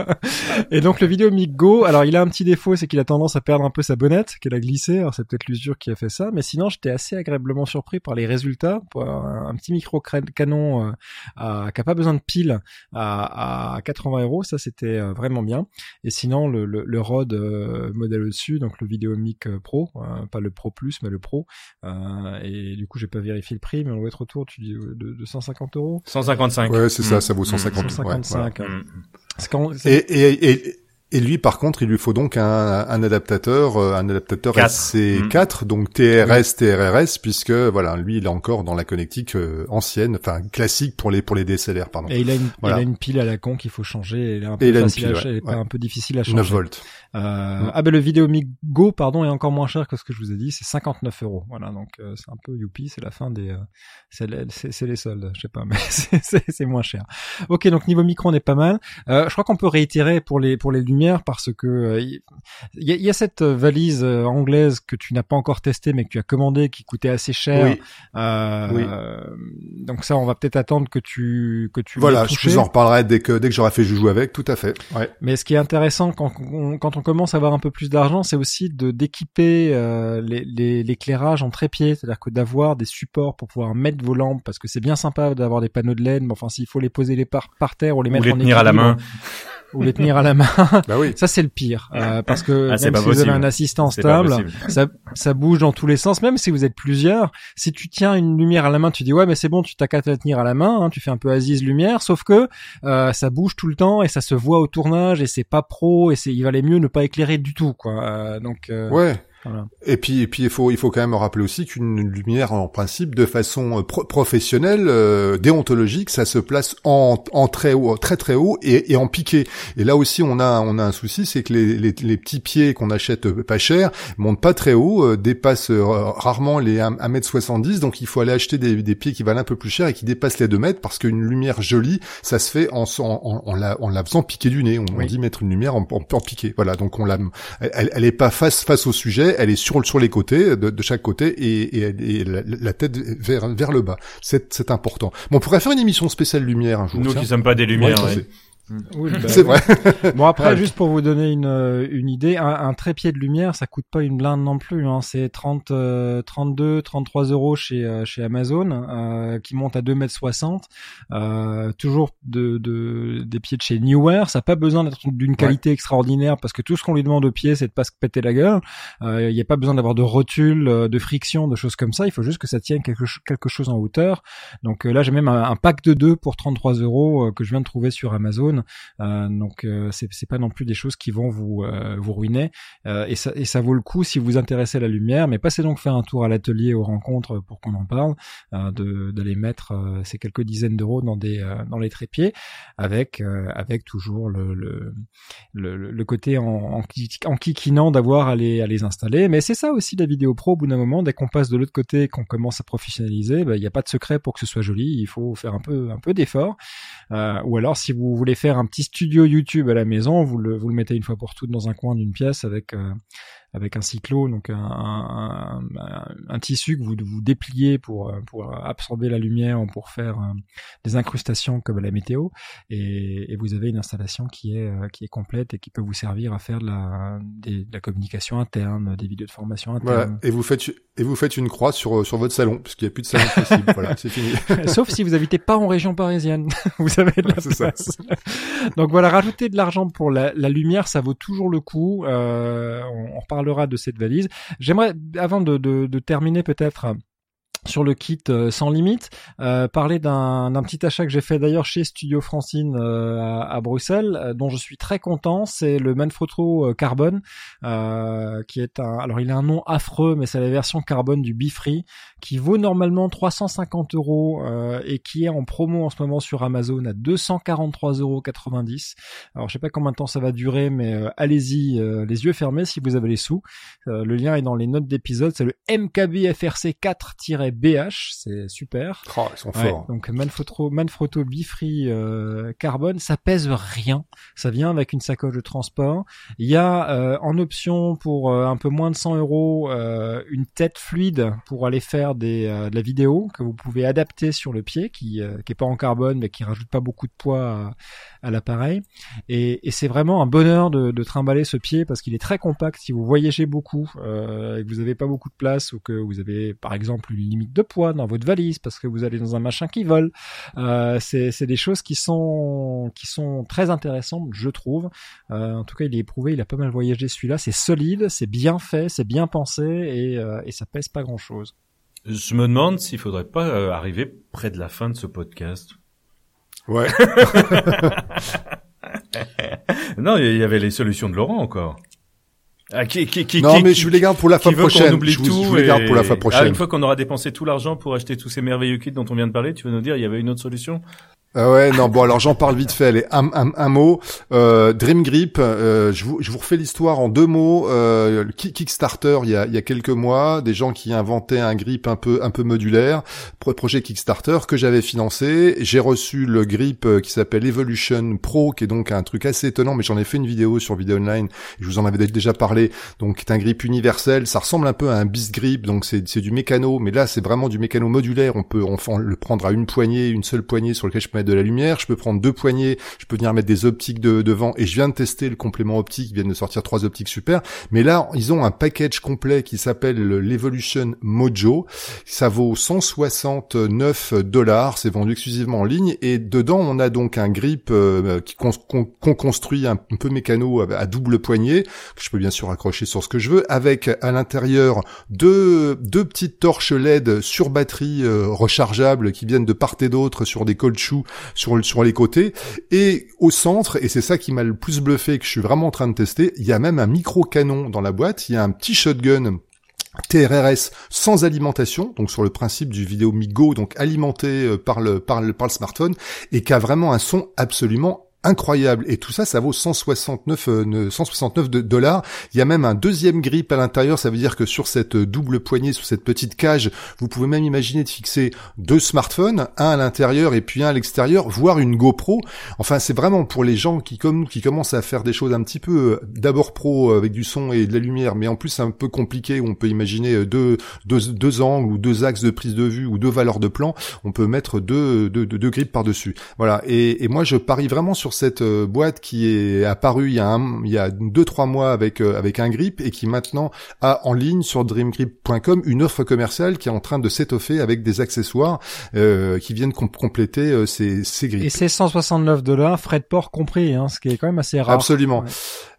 [SPEAKER 1] Et donc le vidéo Mic Go, alors il a un petit défaut, c'est qu'il a tendance à perdre un peu sa bonnette, qu'elle a glissé. Alors c'est peut-être l'usure qui a fait ça, mais sinon j'étais assez agréablement surpris par les résultats. Pour un, un petit micro canon euh, à- qui a pas besoin de pile à, à 80 euros, ça c'était euh, vraiment bien. Et sinon le, le, le Rode euh, modèle au-dessus, donc le vidéo Mic euh, Pro, euh, pas le Pro Plus, mais le Pro. Euh, et du coup j'ai pas vérifié le prix, mais on doit être autour, tu dis de, de 150 euros.
[SPEAKER 3] 155.
[SPEAKER 2] Ouais, c'est ça, ça vaut
[SPEAKER 3] Mm.
[SPEAKER 2] 150. ouais,
[SPEAKER 1] 155.
[SPEAKER 2] voilà.
[SPEAKER 3] Mm.
[SPEAKER 1] C'est quand- c'est-
[SPEAKER 2] Et, et, et, et lui, par contre, il lui faut donc un, un adaptateur, euh, un adaptateur
[SPEAKER 3] Quatre.
[SPEAKER 2] SC4, donc TRS, TRRS, puisque voilà, lui, il est encore dans la connectique euh, ancienne, enfin classique pour les pour les DSLR, pardon.
[SPEAKER 1] Et il a une,
[SPEAKER 2] Voilà.
[SPEAKER 1] il a une pile à la con qu'il faut changer. Elle est un peu
[SPEAKER 2] Et il a une
[SPEAKER 1] facile
[SPEAKER 2] pile,
[SPEAKER 1] à,
[SPEAKER 2] ouais,
[SPEAKER 1] elle est
[SPEAKER 2] ouais.
[SPEAKER 1] un peu difficile à
[SPEAKER 2] 9
[SPEAKER 1] changer.
[SPEAKER 2] volts.
[SPEAKER 1] Euh,
[SPEAKER 2] Mm.
[SPEAKER 1] Ah ben le vidéo Mic Go pardon est encore moins cher que ce que je vous ai dit, c'est 59 euros. Voilà donc euh, c'est un peu youpi, c'est la fin des, euh, c'est les, c'est- c'est les soldes, je sais pas, mais c'est- c'est c'est moins cher. Ok donc niveau micro on est pas mal. Euh, je crois qu'on peut réitérer pour les pour les lumières parce que euh, il y, a, il y a cette valise euh, anglaise que tu n'as pas encore testée mais que tu as commandée qui coûtait assez cher.
[SPEAKER 2] Oui.
[SPEAKER 1] Euh,
[SPEAKER 2] Oui.
[SPEAKER 1] Donc ça on va peut-être attendre que tu que tu
[SPEAKER 2] Voilà, je vous en reparlerai dès que dès que j'aurai fait joujou avec, tout à fait. Ouais.
[SPEAKER 1] Mais ce qui est intéressant quand on, quand on commence à avoir un peu plus d'argent, c'est aussi de d'équiper euh, les- les- l'éclairage en trépied, c'est-à-dire que d'avoir des supports pour pouvoir mettre vos lampes, parce que c'est bien sympa d'avoir des panneaux de LED, mais enfin s'il faut les poser les par, par terre ou les
[SPEAKER 3] Ou
[SPEAKER 1] mettre
[SPEAKER 3] les
[SPEAKER 1] en
[SPEAKER 3] tenir à la main.
[SPEAKER 1] Ou les tenir à la main.
[SPEAKER 2] bah oui.
[SPEAKER 1] Ça c'est le pire euh, parce que
[SPEAKER 3] Ah, c'est
[SPEAKER 1] même
[SPEAKER 3] pas
[SPEAKER 1] si vous avez un assistant stable, ça ça bouge dans tous les sens. Même si vous êtes plusieurs, si tu tiens une lumière à la main, tu dis ouais mais c'est bon, tu t'as qu'à la tenir à la main, hein, tu fais un peu Aziz lumière. Sauf que euh, ça bouge tout le temps et ça se voit au tournage et c'est pas pro et c'est il valait mieux ne pas éclairer du tout quoi. Euh, donc euh,
[SPEAKER 2] Ouais.
[SPEAKER 1] Voilà.
[SPEAKER 2] Et puis, et puis, il faut, il faut quand même rappeler aussi qu'une lumière, en principe, de façon euh, pro- professionnelle, euh, déontologique, ça se place en, en très haut, très très haut et, et en piqué. Et là aussi, on a, on a un souci, c'est que les, les, les petits pieds qu'on achète euh, pas cher montent pas très haut, euh, dépassent euh, rarement les 1 1m70, donc il faut aller acheter des, des pieds qui valent un peu plus cher et qui dépassent les 2 mètres, parce qu'une lumière jolie, ça se fait en, en, en, en la, en la faisant piquer du nez. On, on
[SPEAKER 1] Oui.
[SPEAKER 2] dit mettre une lumière en, en, en piqué. Voilà, donc on la, elle, elle est pas face face au sujet, elle est sur sur les côtés de, de chaque côté et, et, et la, la tête vers vers le bas. C'est important. Bon, on pourrait faire une émission spéciale lumière un jour.
[SPEAKER 3] Nous
[SPEAKER 2] tiens.
[SPEAKER 3] qui sommes pas des lumières.
[SPEAKER 2] Ouais,
[SPEAKER 1] Oui, bah,
[SPEAKER 2] C'est vrai.
[SPEAKER 1] Bon après,
[SPEAKER 2] Ouais.
[SPEAKER 1] juste pour vous donner une, euh, une idée, un, un trépied de lumière, ça coûte pas une blinde non plus. Hein. C'est 30, euh, 32, 33 euros chez euh, chez Amazon, euh, qui monte à 2 mètres 60. Euh, toujours de, de des pieds de chez Newer. Ça n'a pas besoin d'être d'une qualité extraordinaire parce que tout ce qu'on lui demande au pied, c'est de pas se péter la gueule. Euh, Il n'y a pas besoin d'avoir de rotule, de friction, de choses comme ça. Il faut juste que ça tienne quelque, quelque chose en hauteur. Donc là, j'ai même un, un pack de deux pour 33 euros que je viens de trouver sur Amazon. Euh, donc euh, c'est pas non plus des choses qui vont vous euh, vous ruiner et ça et ça vaut le coup si vous vous intéressez à la lumière. Mais passez donc faire un tour à l'atelier aux rencontres pour qu'on en parle, d'aller mettre ces quelques dizaines d'euros dans des dans les trépieds avec avec toujours le le, côté en, en, en d'avoir à les à les installer. Mais c'est ça aussi la vidéo pro. Au bout d'un moment, dès qu'on passe de l'autre côté qu'on commence à professionnaliser, bah, il n'y a pas de secret pour que ce soit joli. Il faut faire un peu un peu d'effort. Ou alors, si vous voulez faire un petit studio YouTube à la maison, vous le, vous le mettez une fois pour toutes dans un coin d'une pièce avec euh, avec un cyclo, donc un, un, un- un tissu que vous vous dépliez pour euh, pour absorber la lumière ou pour faire euh, des incrustations comme la météo, et, et vous avez une installation qui est euh, qui est complète et qui peut vous servir à faire de la des- de la communication interne, des vidéos de formation
[SPEAKER 2] Voilà.
[SPEAKER 1] interne.
[SPEAKER 2] Et vous faites et vous faites une croix sur sur votre salon parce qu'il n'y a plus de salon possible. voilà, c'est fini.
[SPEAKER 1] Sauf si vous habitez pas en région parisienne. vous avez de la
[SPEAKER 2] ça.
[SPEAKER 1] Donc voilà, rajouter de l'argent pour la, la lumière, ça vaut toujours le coup. Euh, on, on reparlera de cette valise. J'aimerais, avant de terminer peut-être sur le kit euh, sans limite, euh, parler d'un petit achat que j'ai fait d'ailleurs chez Studio Francine euh, à, à Bruxelles, euh, dont je suis très content. C'est le Manfrotto euh, Carbone, euh, qui est un. Alors il a un nom affreux, mais c'est la version carbone du Bifree, qui vaut normalement 350 euros et qui est en promo en ce moment sur Amazon à 243,90 euros. Alors je sais pas combien de temps ça va durer, mais allez-y, les yeux fermés si vous avez les sous. Le lien est dans les notes d'épisode. C'est le MKBFRC 4-BH, c'est super.
[SPEAKER 2] Oh, ils sont
[SPEAKER 1] Ouais,
[SPEAKER 2] forts.
[SPEAKER 1] donc Manfrotto, Manfrotto Bifree euh, carbone, ça pèse rien. Ça vient avec une sacoche de transport. Il y a euh, en option pour euh, un peu moins de 100 euros une tête fluide pour aller faire des, de la vidéo que vous pouvez adapter sur le pied, qui qui est pas en carbone mais qui rajoute pas beaucoup de poids à, à l'appareil. Et, et c'est vraiment un bonheur de, de trimballer ce pied parce qu'il est très compact. Si vous voyagez beaucoup et que vous avez pas beaucoup de place ou que vous avez par exemple une limite de poids dans votre valise parce que vous allez dans un machin qui vole, euh, c'est c'est des choses qui sont qui sont très intéressantes, je trouve. Euh, en tout cas, il est éprouvé, il a pas mal voyagé celui-là. C'est solide, c'est bien fait, c'est bien pensé et, euh, et ça pèse pas grand-chose.
[SPEAKER 3] Je me demande s'il faudrait pas euh, arriver près de la fin de ce podcast.
[SPEAKER 2] Ouais.
[SPEAKER 3] Non, il y avait les solutions de Laurent encore. Ah, qui, qui, qui,
[SPEAKER 2] non,
[SPEAKER 3] qui-
[SPEAKER 2] mais
[SPEAKER 3] qui-
[SPEAKER 2] je vous les garde pour la fois
[SPEAKER 3] qu'on
[SPEAKER 2] prochaine.
[SPEAKER 3] oublie
[SPEAKER 2] Je vous,
[SPEAKER 3] tout
[SPEAKER 2] je vous les garde pour la fois
[SPEAKER 3] Ah,
[SPEAKER 2] prochaine.
[SPEAKER 3] une fois qu'on aura dépensé tout l'argent pour acheter tous ces merveilleux kits dont on vient de parler, tu veux nous dire il y avait une autre solution?
[SPEAKER 2] Ah ouais, non, bon, alors j'en parle vite fait. Allez, un, un, un mot. Euh, Dream Grip, euh, je, vous, je vous refais l'histoire en deux mots. Euh, Kickstarter, il y, a, il y a quelques mois, des gens qui inventaient un grip un peu, un peu modulaire, Pro- projet Kickstarter que j'avais financé. J'ai reçu le grip euh, qui s'appelle Evolution Pro, qui est donc un truc assez étonnant, mais j'en ai fait une vidéo sur Vidéo Online. Je vous en avais déjà parlé. Donc, c'est un grip universel. Ça ressemble un peu à un bis grip, donc c'est du mécano, mais là, c'est vraiment du mécano modulaire. On peut on le prendre à une poignée, une seule poignée sur lequel je peux de la lumière, je peux prendre deux poignées, je peux venir mettre des optiques de, devant, et je viens de tester le complément optique, ils viennent de sortir trois optiques super, mais là, ils ont un package complet qui s'appelle l'Evolution Mojo, ça vaut 169 dollars, c'est vendu exclusivement en ligne, et dedans, on a donc un grip euh, qu'on construit un, peu mécano à, double poignée, que je peux bien sûr accrocher sur ce que je veux, avec à l'intérieur deux, deux petites torches LED sur batterie euh, rechargeables qui viennent de part et d'autre sur des colchous sur, les côtés. Et au centre, et c'est ça qui m'a le plus bluffé que je suis vraiment en train de tester, il y a même un micro canon dans la boîte, il y a un petit shotgun TRRS sans alimentation, donc sur le principe du vidéo Migo, donc alimenté euh, par le, par le, par le smartphone, et qui a vraiment un son absolument incroyable. Et tout ça, ça vaut 169, 169 euh, dollars. Il y a même un deuxième grip à l'intérieur. Ça veut dire que sur cette double poignée, sur cette petite cage, vous pouvez même imaginer de fixer deux smartphones, un à l'intérieur et puis un à l'extérieur, voire une GoPro. Enfin, c'est vraiment pour les gens qui, comme qui commencent à faire des choses un petit peu euh, d'abord pro euh, avec du son et de la lumière, mais en plus un peu compliqué. Où on peut imaginer deux, deux, deux angles ou deux axes de prise de vue ou deux valeurs de plan. On peut mettre deux, deux, deux, grips par dessus. Voilà. Et moi, je parie vraiment sur cette euh, boîte qui est apparue il y a un, il y a deux trois mois avec euh, avec un grip et qui maintenant a en ligne sur dreamgrip.com une offre commerciale qui est en train de s'étoffer avec des accessoires euh, qui viennent compléter ces ces grips.
[SPEAKER 1] Et c'est 169 dollars, frais de port compris, hein, ce qui est quand même assez rare.
[SPEAKER 2] Absolument.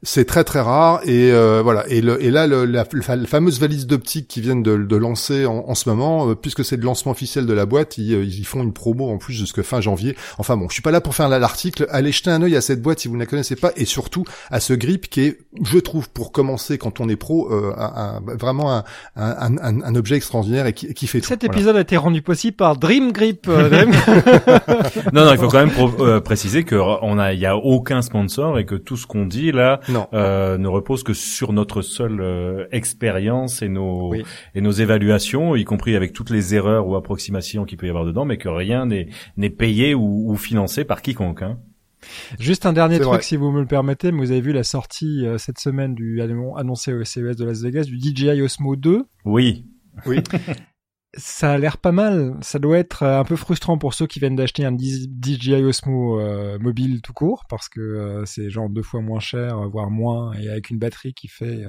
[SPEAKER 2] C'est très très rare et voilà et, le, et là le, la, fameuse valise d'optique qui viennent de, de lancer en, en, ce moment puisque c'est le lancement officiel de la boîte ils, ils font une promo en plus jusque fin janvier enfin bon je suis pas là pour faire l'article allez jeter un œil à cette boîte si vous ne la connaissez pas et surtout à ce grip qui est, je trouve, pour commencer quand on est pro, euh, un, vraiment un, un, un, objet extraordinaire et qui, qui fait
[SPEAKER 1] Cet épisode a été rendu possible par Dream Grip. Euh,
[SPEAKER 3] non, non, il faut quand même euh, préciser que on a, il y a aucun sponsor et que tout ce qu'on dit là euh, ne repose que sur notre seule expérience et nos et nos évaluations, y compris avec toutes les erreurs ou approximations qu'il peut y avoir dedans, mais que rien n'est n'est payé ou, ou financé par quiconque. Hein.
[SPEAKER 1] Juste un dernier truc, si vous me le permettez, mais vous avez vu la sortie euh, cette semaine du annoncé au CES de Las Vegas du DJI Osmo 2.
[SPEAKER 3] Oui.
[SPEAKER 2] Oui.
[SPEAKER 1] ça a l'air pas mal. Ça doit être euh, un peu frustrant pour ceux qui viennent d'acheter un DJI Osmo euh, mobile tout court parce que euh, c'est genre deux fois moins cher, voire moins, et avec une batterie qui fait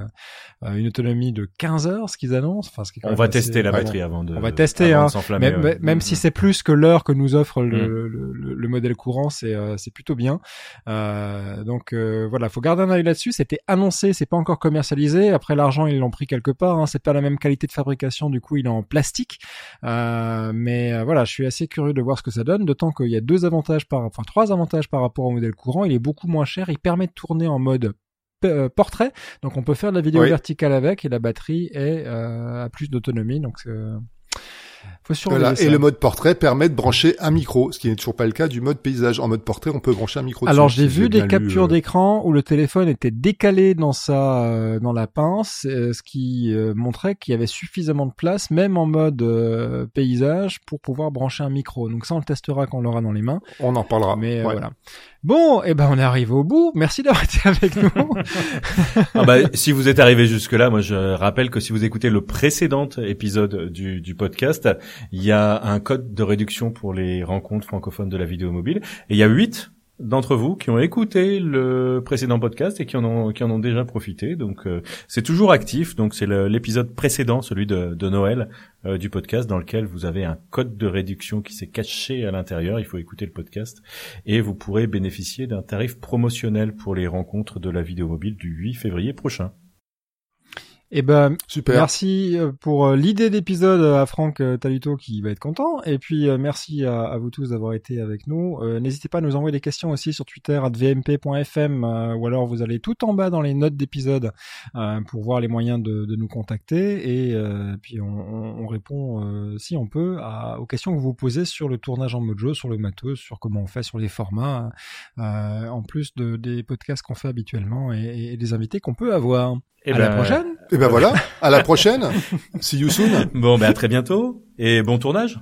[SPEAKER 1] une autonomie de 15 heures, ce qu'ils annoncent. Enfin, ce qui
[SPEAKER 3] on va tester la batterie avant de.
[SPEAKER 1] On va tester, hein. Même, même si c'est plus que l'heure que nous offre le, mm. le, le, modèle courant, c'est c'est plutôt bien. donc voilà, faut garder un œil là-dessus. C'était annoncé, c'est pas encore commercialisé. Après l'argent, ils l'ont pris quelque part. Hein. C'est pas la même qualité de fabrication, du coup, il est en plastique. Euh, mais euh, voilà, je suis assez curieux de voir ce que ça donne, d'autant qu'il y a deux avantages par, enfin trois avantages par rapport au modèle courant. Il est beaucoup moins cher, il permet de tourner en mode euh, portrait, donc on peut faire de la vidéo verticale avec et la batterie est euh, a plus d'autonomie, donc
[SPEAKER 2] et le mode portrait permet de brancher un micro, ce qui n'est toujours pas le cas du mode paysage. En mode portrait, on peut brancher un micro.
[SPEAKER 1] Alors j'ai vu des captures euh. d'écran où le téléphone était décalé dans sa euh, dans la pince, euh, ce qui montrait qu'il y avait suffisamment de place, même en mode paysage, pour pouvoir brancher un micro. Donc ça, on le testera quand on l'aura dans les mains.
[SPEAKER 2] On en parlera.
[SPEAKER 1] Mais voilà. Bon, eh ben on est arrivé au bout. Merci d'avoir été avec nous.
[SPEAKER 3] ah bah, si vous êtes arrivé jusque là, moi je rappelle que si vous écoutez le précédent épisode du, du podcast, il y a un code de réduction pour les rencontres francophones de la vidéo mobile, et il y a huit d'entre vous qui ont écouté le précédent podcast et qui en ont qui en ont déjà profité. Donc euh, c'est toujours actif. Donc c'est l'épisode précédent, celui de, Noël euh, du podcast, dans lequel vous avez un code de réduction qui s'est caché à l'intérieur. Il faut écouter le podcast et vous pourrez bénéficier d'un tarif promotionnel pour les rencontres de la vidéo mobile du 8 février prochain.
[SPEAKER 1] Eh ben, super. Merci euh, pour euh, l'idée d'épisode à Franck euh, Taluto qui va être content. Et puis merci à, vous tous d'avoir été avec nous. N'hésitez pas à nous envoyer des questions aussi sur Twitter à vmp.fm ou alors vous allez tout en bas dans les notes d'épisode pour voir les moyens de, de nous contacter. Et puis on, on répond si on peut à, aux questions que vous posez sur le tournage en jeu, sur le matos, sur comment on fait sur les formats, en plus de, des podcasts qu'on fait habituellement et, et des invités qu'on peut avoir. Et à la ben, prochaine.
[SPEAKER 2] Et ben voilà, à la prochaine. See you soon.
[SPEAKER 3] Bon, ben à très bientôt et bon tournage.